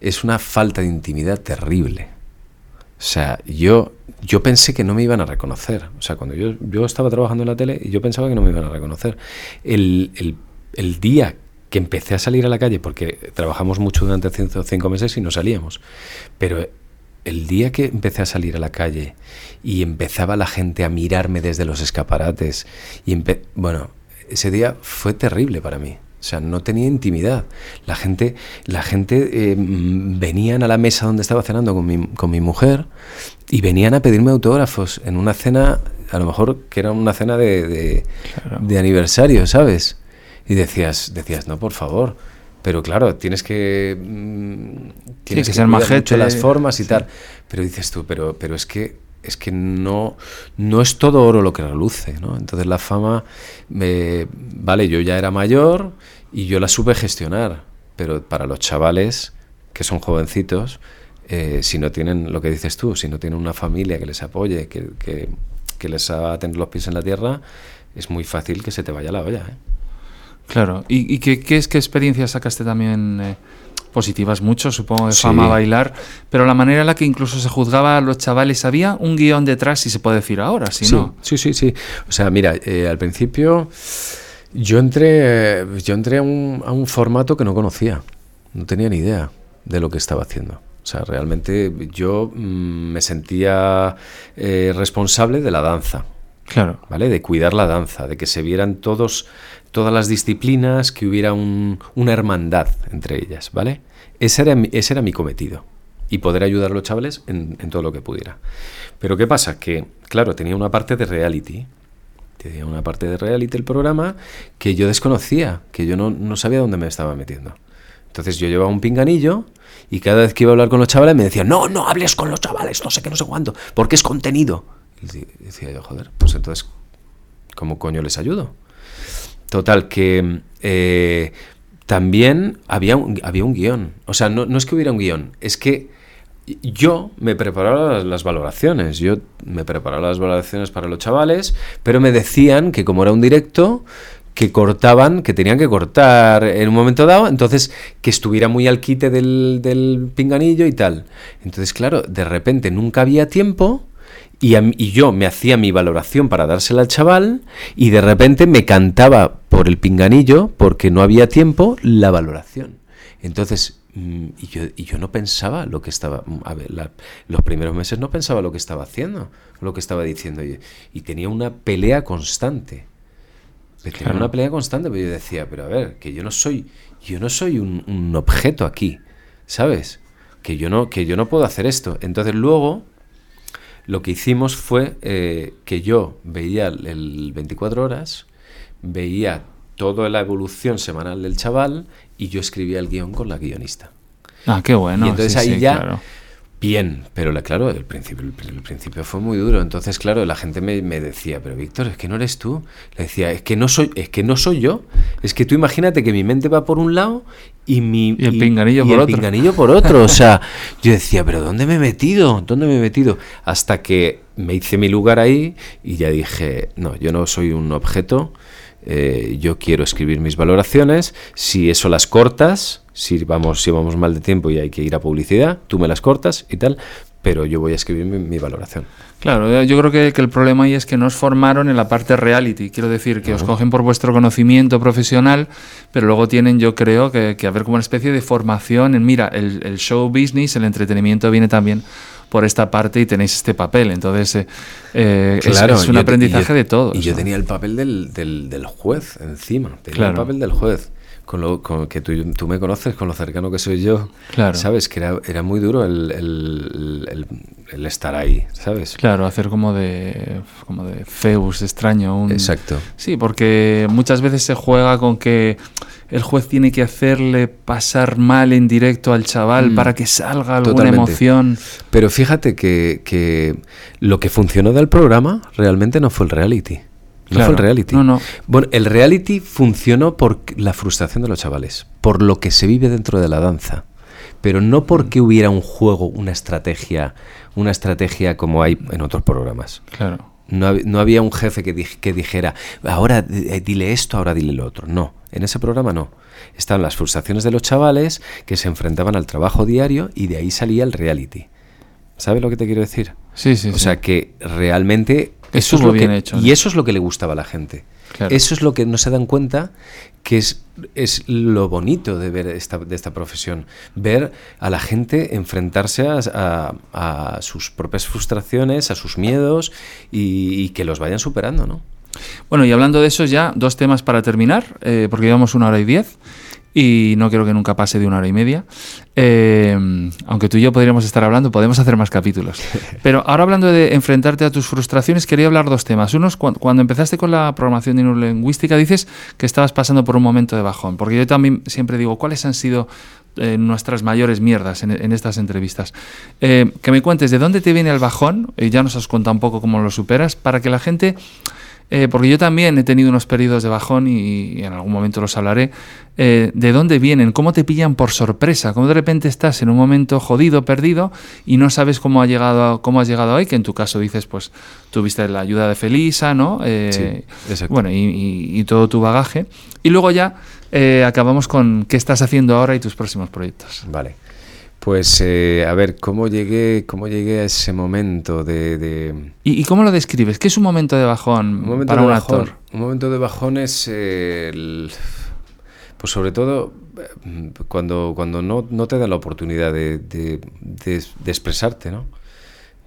es una falta de intimidad terrible. O sea, yo, yo pensé que no me iban a reconocer. O sea, cuando yo, yo estaba trabajando en la tele, yo pensaba que no me iban a reconocer. El, el, el día que empecé a salir a la calle, porque trabajamos mucho durante cinco meses y no salíamos, pero el día que empecé a salir a la calle y empezaba la gente a mirarme desde los escaparates, y bueno, ese día fue terrible para mí. O sea, no tenía intimidad. La gente, la gente eh, venían a la mesa donde estaba cenando con mi, con mi mujer y venían a pedirme autógrafos en una cena, a lo mejor que era una cena de, de, aniversario, ¿sabes? Y decías, decías, no, por favor. Pero claro, tienes que. Mm, tienes que, ser majete. las formas y tal. Pero dices tú, pero, pero es que es que no, no es todo oro lo que reluce, ¿no? Entonces la fama, me, vale, yo ya era mayor y yo la supe gestionar, pero para los chavales que son jovencitos, eh, si no tienen lo que dices tú, si no tienen una familia que les apoye, que, que, que les haga tener los pies en la tierra, es muy fácil que se te vaya la olla, ¿eh? Claro, ¿y, qué, qué, es, qué experiencia sacaste también? Eh, positivas mucho, supongo de fama bailar, pero la manera en la que incluso se juzgaba a los chavales, había un guion detrás, si se puede decir ahora, si sí, no. Sí, sí, sí. O sea, mira, eh, al principio yo entré, yo entré a un, a un formato que no conocía, no tenía ni idea de lo que estaba haciendo. O sea, realmente yo mm, me sentía eh, responsable de la danza. Claro. ¿Vale? De cuidar la danza, de que se vieran todos todas las disciplinas, que hubiera una hermandad entre ellas, ¿vale? Ese era, ese era mi cometido y poder ayudar a los chavales en, todo lo que pudiera. Pero ¿qué pasa? Que, claro, tenía una parte de reality, tenía una parte de reality el programa que yo desconocía, que yo no, sabía dónde me estaba metiendo. Entonces yo llevaba un pinganillo y cada vez que iba a hablar con los chavales me decían, no, no hables con los chavales, no sé qué, no sé cuánto, porque es contenido. Y decía yo, joder, pues entonces, ¿cómo coño les ayudo? Total, que eh, también había un, había un guion. O sea, no, es que hubiera un guion, es que yo me preparaba las, valoraciones. Yo me preparaba las valoraciones para los chavales, pero me decían que como era un directo, que cortaban, que tenían que cortar en un momento dado, entonces que estuviera muy al quite del, del pinganillo y tal. Entonces, claro, de repente nunca había tiempo y, yo me hacía mi valoración para dársela al chaval y de repente me cantaba por el pinganillo, porque no había tiempo, la valoración. Entonces, mm, y yo, y yo no pensaba lo que estaba, mm, a ver, los primeros meses no pensaba lo que estaba haciendo, lo que estaba diciendo. Y, y tenía una pelea constante. Tenía una pelea constante, pero yo decía, pero a ver, que yo no soy, yo no soy un, un objeto aquí, ¿sabes? Que yo no, que yo no puedo hacer esto. Entonces luego lo que hicimos fue eh, que yo veía el 24 horas, veía toda la evolución semanal del chaval y yo escribía el guion con la guionista. Ah, qué bueno. Y entonces ahí ya, bien, pero la, claro, el principio, el, principio fue muy duro. Entonces, claro, la gente me, me, decía, pero Víctor, es que no eres tú. Le decía, es que no soy, es que no soy yo. Es que tú imagínate que mi mente va por un lado y, mi, el pinganillo por el otro. pinganillo por otro. O sea, yo decía, pero ¿dónde me he metido? ¿Dónde me he metido? Hasta que me hice mi lugar ahí y ya dije, no, yo no soy un objeto, eh, yo quiero escribir mis valoraciones, si eso las cortas, si vamos, si vamos mal de tiempo y hay que ir a publicidad, tú me las cortas y tal, pero yo voy a escribir mi, mi valoración. Claro, yo creo que, que, el problema ahí es que no os formaron en la parte reality. Quiero decir, que os cogen por vuestro conocimiento profesional, pero luego tienen, yo creo, que, que haber como una especie de formación en, mira, el, el, show business, el entretenimiento viene también por esta parte y tenéis este papel. Entonces, eh, claro, es, es, un aprendizaje yo, de todos. Y yo tenía el papel del, del, del juez encima, tenía claro. el papel del juez con lo con que tú, tú, me conoces, con lo cercano que soy yo, claro. sabes que era, era muy duro el, el, el, el, estar ahí, ¿sabes? Claro, hacer como de como de Zeus extraño. Un... Exacto. Sí, porque muchas veces se juega con que el juez tiene que hacerle pasar mal en directo al chaval mm. para que salga alguna Totalmente. emoción. Pero fíjate que, que lo que funcionó del programa realmente no fue el reality. No fue el reality. No, no. Bueno, el reality funcionó por la frustración de los chavales, por lo que se vive dentro de la danza, pero no porque hubiera un juego, una estrategia, una estrategia como hay en otros programas. Claro. No, no había un jefe que, dij- que dijera, ahora eh, dile esto, ahora dile lo otro. No, en ese programa no. Estaban las frustraciones de los chavales que se enfrentaban al trabajo diario y de ahí salía el reality. ¿Sabes lo que te quiero decir? Sí, sí, O sí. sea que realmente eso es lo bien que, hecho, y eso es lo que le gustaba a la gente. Claro. Eso es lo que no se dan cuenta que es, es lo bonito de ver esta, de esta profesión. Ver a la gente enfrentarse a, a- a sus propias frustraciones, a sus miedos y, y que los vayan superando, ¿no? Bueno, y hablando de eso ya, dos temas para terminar, eh, porque llevamos una hora y diez y no quiero que nunca pase de una hora y media. Eh, aunque tú y yo podríamos estar hablando, podemos hacer más capítulos. Pero ahora hablando de enfrentarte a tus frustraciones, quería hablar dos temas. Uno es cuando, cuando empezaste con la programación neurolingüística, dices que estabas pasando por un momento de bajón, porque yo también siempre digo, ¿cuáles han sido eh, nuestras mayores mierdas en, en estas entrevistas? Eh, que me cuentes de dónde te viene el bajón, y ya nos has contado un poco cómo lo superas, para que la gente... Eh, porque yo también he tenido unos periodos de bajón y, y en algún momento los hablaré. eh, ¿De dónde vienen? ¿Cómo te pillan por sorpresa? ¿Cómo de repente estás en un momento jodido, perdido y no sabes cómo, ha llegado, a- cómo has llegado ahí? Que en tu caso dices, pues tuviste la ayuda de Felisa, ¿no? Eh, Sí. Bueno, y, y- y todo tu bagaje. Y luego ya eh, acabamos con qué estás haciendo ahora y tus próximos proyectos. Vale. Pues eh, a ver, ¿cómo llegué, cómo llegué a ese momento de- de, ¿Y, y cómo lo describes? ¿Qué es un momento de bajón Un momento para de un bajón, actor? Un momento de bajón es eh, el- pues sobre todo eh, cuando, cuando no, no te da la oportunidad de, de- de- de expresarte, ¿no?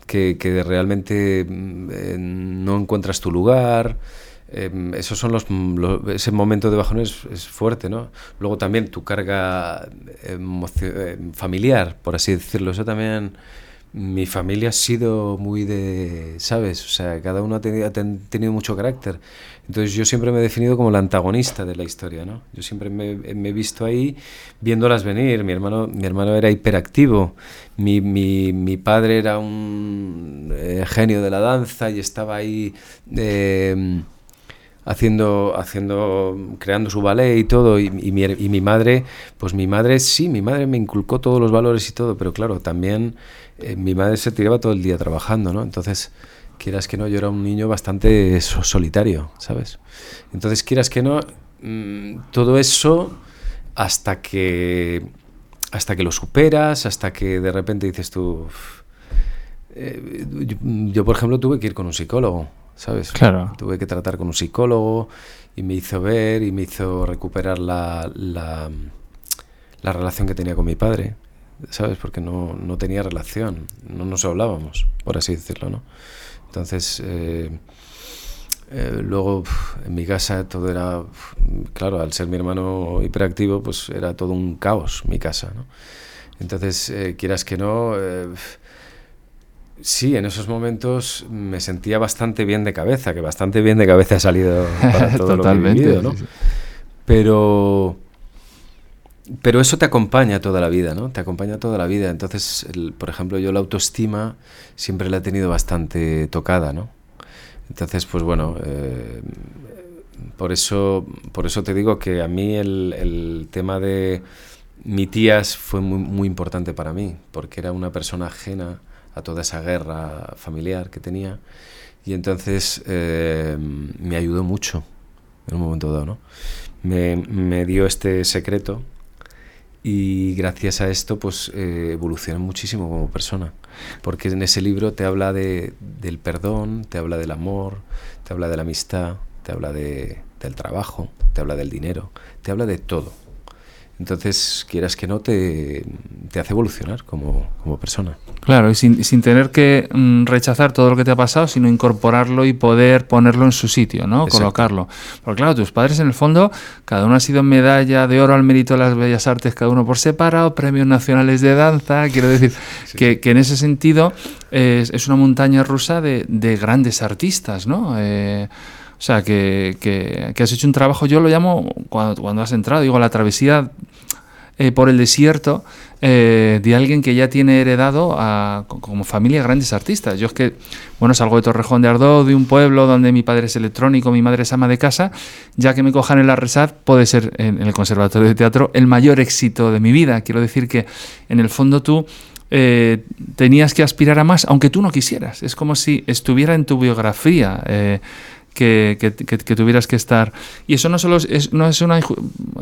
Que, que realmente mm, eh, no encuentras tu lugar. Eh, esos son los, lo- ese momento de bajón es, fuerte, ¿no? Luego también tu carga eh, familiar, por así decirlo, eso también mi familia ha sido muy de, ¿sabes? O sea, cada uno ha tenido, ha ten- tenido mucho carácter. Entonces yo siempre me he definido como el antagonista de la historia, ¿no? Yo siempre me, me he visto ahí viéndolas venir. Mi hermano, mi hermano era hiperactivo. Mi, mi, mi padre era un eh, genio de la danza y estaba ahí eh, haciendo, haciendo, creando su ballet y todo, y, mi, madre, pues mi madre sí, mi madre me inculcó todos los valores y todo, pero claro, también eh, mi madre se tiraba todo el día trabajando, ¿no? Entonces, quieras que no, yo era un niño bastante so- solitario, ¿sabes? Entonces, quieras que no, mm, todo eso hasta que hasta que lo superas, hasta que de repente dices tú, "Uf, eh, yo, por ejemplo, tuve que ir con un psicólogo, ¿sabes? Claro. Tuve que tratar con un psicólogo y me hizo ver y me hizo recuperar la, la, la relación que tenía con mi padre, ¿sabes? Porque no, no tenía relación, no nos hablábamos, por así decirlo, ¿no? Entonces, eh, eh, luego en mi casa todo era, claro, al ser mi hermano hiperactivo, pues era todo un caos mi casa, ¿no? Entonces, eh, quieras que no, eh, sí, en esos momentos me sentía bastante bien de cabeza, que bastante bien de cabeza ha salido para todo lo que he Totalmente, vivido, ¿no? sí. Pero, pero eso te acompaña toda la vida, ¿no? Te acompaña toda la vida. Entonces, el- por ejemplo, yo la autoestima siempre la he tenido bastante tocada, ¿no? Entonces, pues bueno, eh, por eso, por eso te digo que a mí el, el tema de, mi tía fue muy, muy importante para mí, porque era una persona ajena a toda esa guerra familiar que tenía. Y entonces eh, me ayudó mucho en un momento dado, ¿no? Me, me dio este secreto y gracias a esto pues eh, evolucioné muchísimo como persona. Porque en ese libro te habla de, del perdón, te habla del amor, te habla de la amistad, te habla de, del trabajo, te habla del dinero, te habla de todo. Entonces, quieras que no, te, te hace evolucionar como, como, persona. Claro, y sin, sin tener que mm, rechazar todo lo que te ha pasado, sino incorporarlo y poder ponerlo en su sitio, ¿no? Colocarlo. Porque claro, tus padres en el fondo, cada uno ha sido medalla de oro al mérito de las bellas artes, cada uno por separado, premios nacionales de danza, quiero decir sí. que, que, en ese sentido es, es una montaña rusa de, de grandes artistas, ¿no? Eh, o sea, que, que, has hecho un trabajo, yo lo llamo, cuando, has entrado, digo, la travesía eh, por el desierto eh, de alguien que ya tiene heredado a, como familia grandes artistas. Yo es que, bueno, salgo de Torrejón de Ardó, de un pueblo donde mi padre es electrónico, mi madre es ama de casa, ya que me cojan en la Resad puede ser en, en el Conservatorio de Teatro el mayor éxito de mi vida. Quiero decir que, en el fondo, tú... Eh, tenías que aspirar a más, aunque tú no quisieras. Es como si estuviera en tu biografía. Que, que, que, que, tuvieras que estar. Y eso no solo es, no, es una,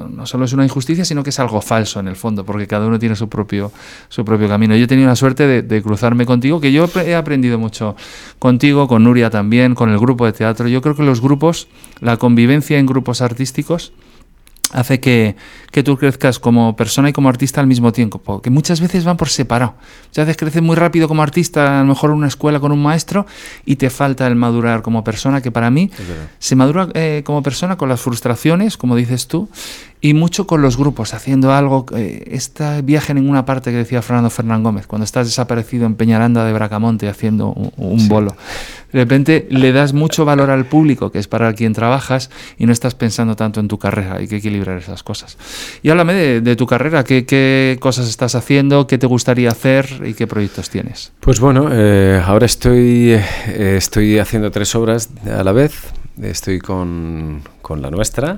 no solo es una injusticia, sino que es algo falso en el fondo, porque cada uno tiene su propio, su propio camino. Yo he tenido la suerte de, de cruzarme contigo, que yo he aprendido mucho contigo, con Nuria también, con el grupo de teatro. Yo creo que los grupos, la convivencia en grupos artísticos, hace que, que, tú crezcas como persona y como artista al mismo tiempo, porque muchas veces van por separado. Muchas veces creces muy rápido como artista, a lo mejor en una escuela con un maestro, y te falta el madurar como persona, que para mí se madura eh, como persona con las frustraciones, como dices tú, y mucho con los grupos, haciendo algo, eh, este viaje en ninguna parte que decía Fernando Fernán Gómez, cuando estás desaparecido en Peñaranda de Bracamonte haciendo un, un sí. bolo. De repente le das mucho valor al público, que es para quien trabajas, y no estás pensando tanto en tu carrera, hay que equilibrar esas cosas. Y háblame de, de tu carrera, ¿qué, ¿qué, cosas estás haciendo, qué te gustaría hacer y qué proyectos tienes? Pues bueno, eh, ahora estoy, eh, estoy haciendo tres obras a la vez, estoy con, con la nuestra,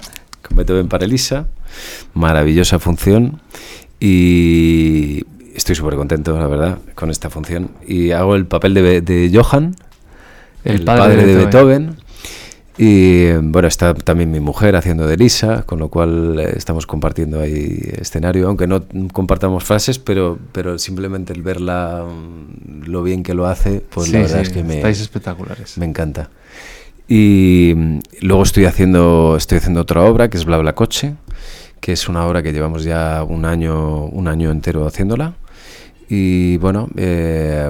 Beethoven para Elisa, maravillosa función y estoy súper contento, la verdad, con esta función. Y hago el papel de, de Johann, el, el padre, padre, de Beethoven. Beethoven. Y bueno, está también mi mujer haciendo de Elisa, con lo cual eh, estamos compartiendo ahí escenario, aunque no compartamos frases, pero, pero simplemente el verla, mm, lo bien que lo hace, pues sí, la verdad sí, es que me, estáis espectaculares. me encanta. Y luego estoy haciendo, estoy haciendo otra obra que es Bla Bla Coche, que es una obra que llevamos ya un año, un año entero haciéndola. Y bueno, eh,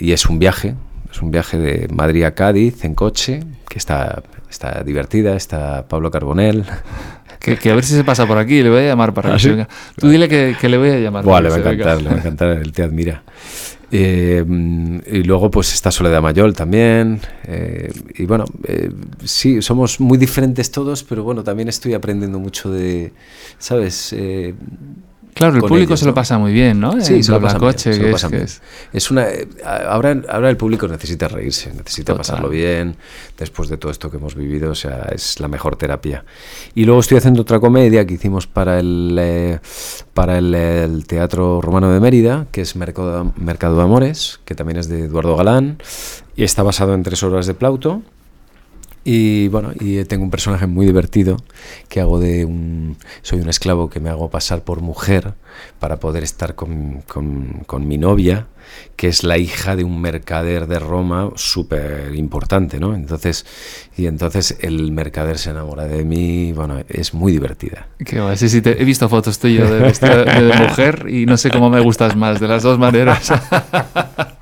y es un viaje, es un viaje de Madrid a Cádiz en coche, que está, está divertida, está Pablo Carbonell. Que, que, a ver si se pasa por aquí, le voy a llamar para ¿Ah, que sí? venga. Tú dile que, que, le voy a llamar. Buah, le va a encantar, le va a encantar, él te admira. Eh, y luego pues está Soledad Mayol también. Eh, y bueno, eh, sí, somos muy diferentes todos, pero bueno, también estoy aprendiendo mucho de, ¿sabes? Eh, Claro, el público ellos, se lo pasa muy bien, ¿no? Sí, se lo pasa coche, bien, se lo pasa bien. Es, es, una ahora, ahora el público necesita reírse, necesita Total. pasarlo bien después de todo esto que hemos vivido, o sea, es la mejor terapia. Y luego estoy haciendo otra comedia que hicimos para el eh, para el, el, Teatro Romano de Mérida, que es Mercado, Mercado de Amores, que también es de Eduardo Galán y está basado en tres obras de Plauto. Y bueno, y tengo un personaje muy divertido que hago de un. Soy un esclavo que me hago pasar por mujer para poder estar con, con, con mi novia, que es la hija de un mercader de Roma súper importante, ¿no? Entonces, y entonces el mercader se enamora de mí, bueno, es muy divertida. Qué guay, sí, sí, te, he visto fotos tuyas de, de, de mujer y no sé cómo me gustas más, de las dos maneras.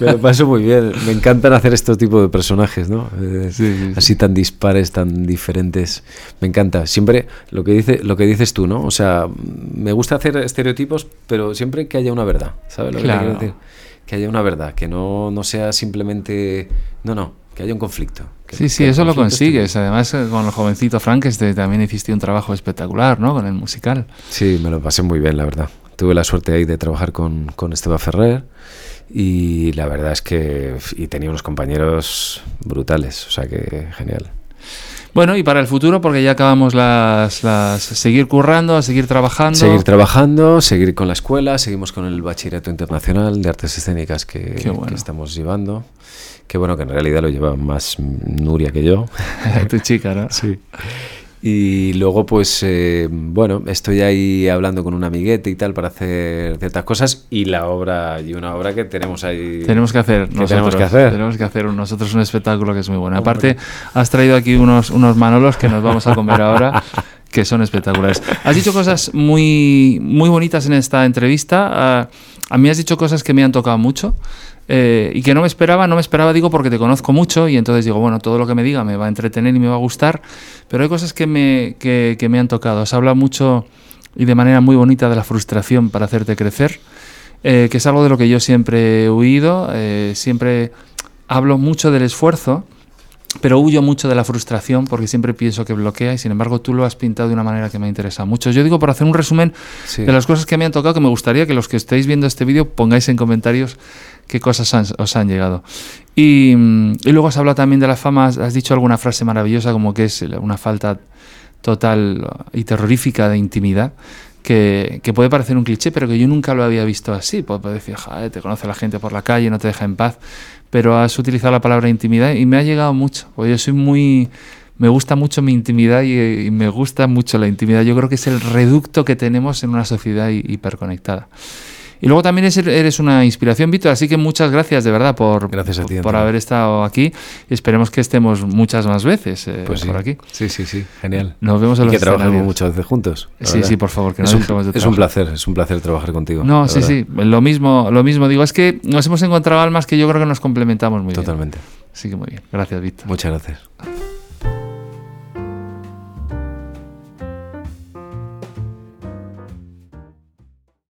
Me lo paso muy bien. Me encantan hacer estos tipos de personajes, ¿no? Eh, sí, sí, así tan dispares, tan diferentes. Me encanta. Siempre lo que dice, lo que dices tú, ¿no? O sea, me gusta hacer estereotipos, pero siempre que haya una verdad. ¿Sabes lo claro. que quiero decir? Que haya una verdad, que no, no sea simplemente. No, no, que haya un conflicto. Que, sí, sí, eso lo consigues. Además, eh, con el jovencito Frank este, también hiciste un trabajo espectacular, ¿no? Con el musical. Sí, me lo pasé muy bien, la verdad. Tuve la suerte ahí de trabajar con, con Esteban Ferrer y la verdad es que y tenía unos compañeros brutales, o sea que genial. Bueno, y para el futuro, porque ya acabamos las, las seguir currando, a seguir trabajando. Seguir trabajando, seguir con la escuela, seguimos con el bachillerato internacional de artes escénicas que, Qué bueno. que estamos llevando. Que bueno, que en realidad lo lleva más Nuria que yo. tu chica, ¿no? Sí. Y luego, pues, eh, bueno, estoy ahí hablando con un amiguete y tal para hacer ciertas cosas y la obra, y una obra que tenemos ahí. Tenemos que hacer que nosotros. tenemos que hacer. Tenemos que hacer nosotros un espectáculo que es muy bueno. Aparte, has traído aquí unos, unos manolos que nos vamos a comer ahora, que son espectaculares. Has dicho cosas muy, muy bonitas en esta entrevista. Ah, a mí has dicho cosas que me han tocado mucho. Eh, y que no me esperaba, no me esperaba, digo, porque te conozco mucho y entonces digo, bueno, todo lo que me diga me va a entretener y me va a gustar, pero hay cosas que me, que, que me han tocado. Has hablado mucho y de manera muy bonita de la frustración para hacerte crecer, eh, que es algo de lo que yo siempre he huido, eh, siempre hablo mucho del esfuerzo, pero huyo mucho de la frustración porque siempre pienso que bloquea y sin embargo tú lo has pintado de una manera que me interesa mucho. Yo digo, por hacer un resumen Sí. de las cosas que me han tocado, que me gustaría que los que estéis viendo este vídeo pongáis en comentarios qué cosas han- os han llegado. Y, mm, y luego has hablado también de la fama, has- dicho alguna frase maravillosa como que es una falta total y terrorífica de intimidad. Que, que puede parecer un cliché, pero que yo nunca lo había visto así. Puede puede decir, "Joder, te conoce la gente por la calle, no te deja en paz. Pero has utilizado la palabra intimidad y me ha llegado mucho. Porque yo soy muy. Me gusta mucho mi intimidad y, y me gusta mucho la intimidad. Yo creo que es el reducto que tenemos en una sociedad hi- hiperconectada. Y luego también es- eres una inspiración, Víctor, así que muchas gracias de verdad por, Gracias a ti, por, Antonio. haber estado aquí esperemos que estemos muchas más veces eh, Pues sí. por aquí. Sí, sí, sí, genial. Nos vemos en y los que trabajemos muchas veces juntos. Sí, verdad. sí, por favor, que no es, un, de es un placer, es un placer trabajar contigo. No, sí, verdad. sí, lo mismo, lo mismo digo, es que nos hemos encontrado almas que yo creo que nos complementamos muy Totalmente. bien. Así que muy bien, gracias, Víctor. Muchas gracias.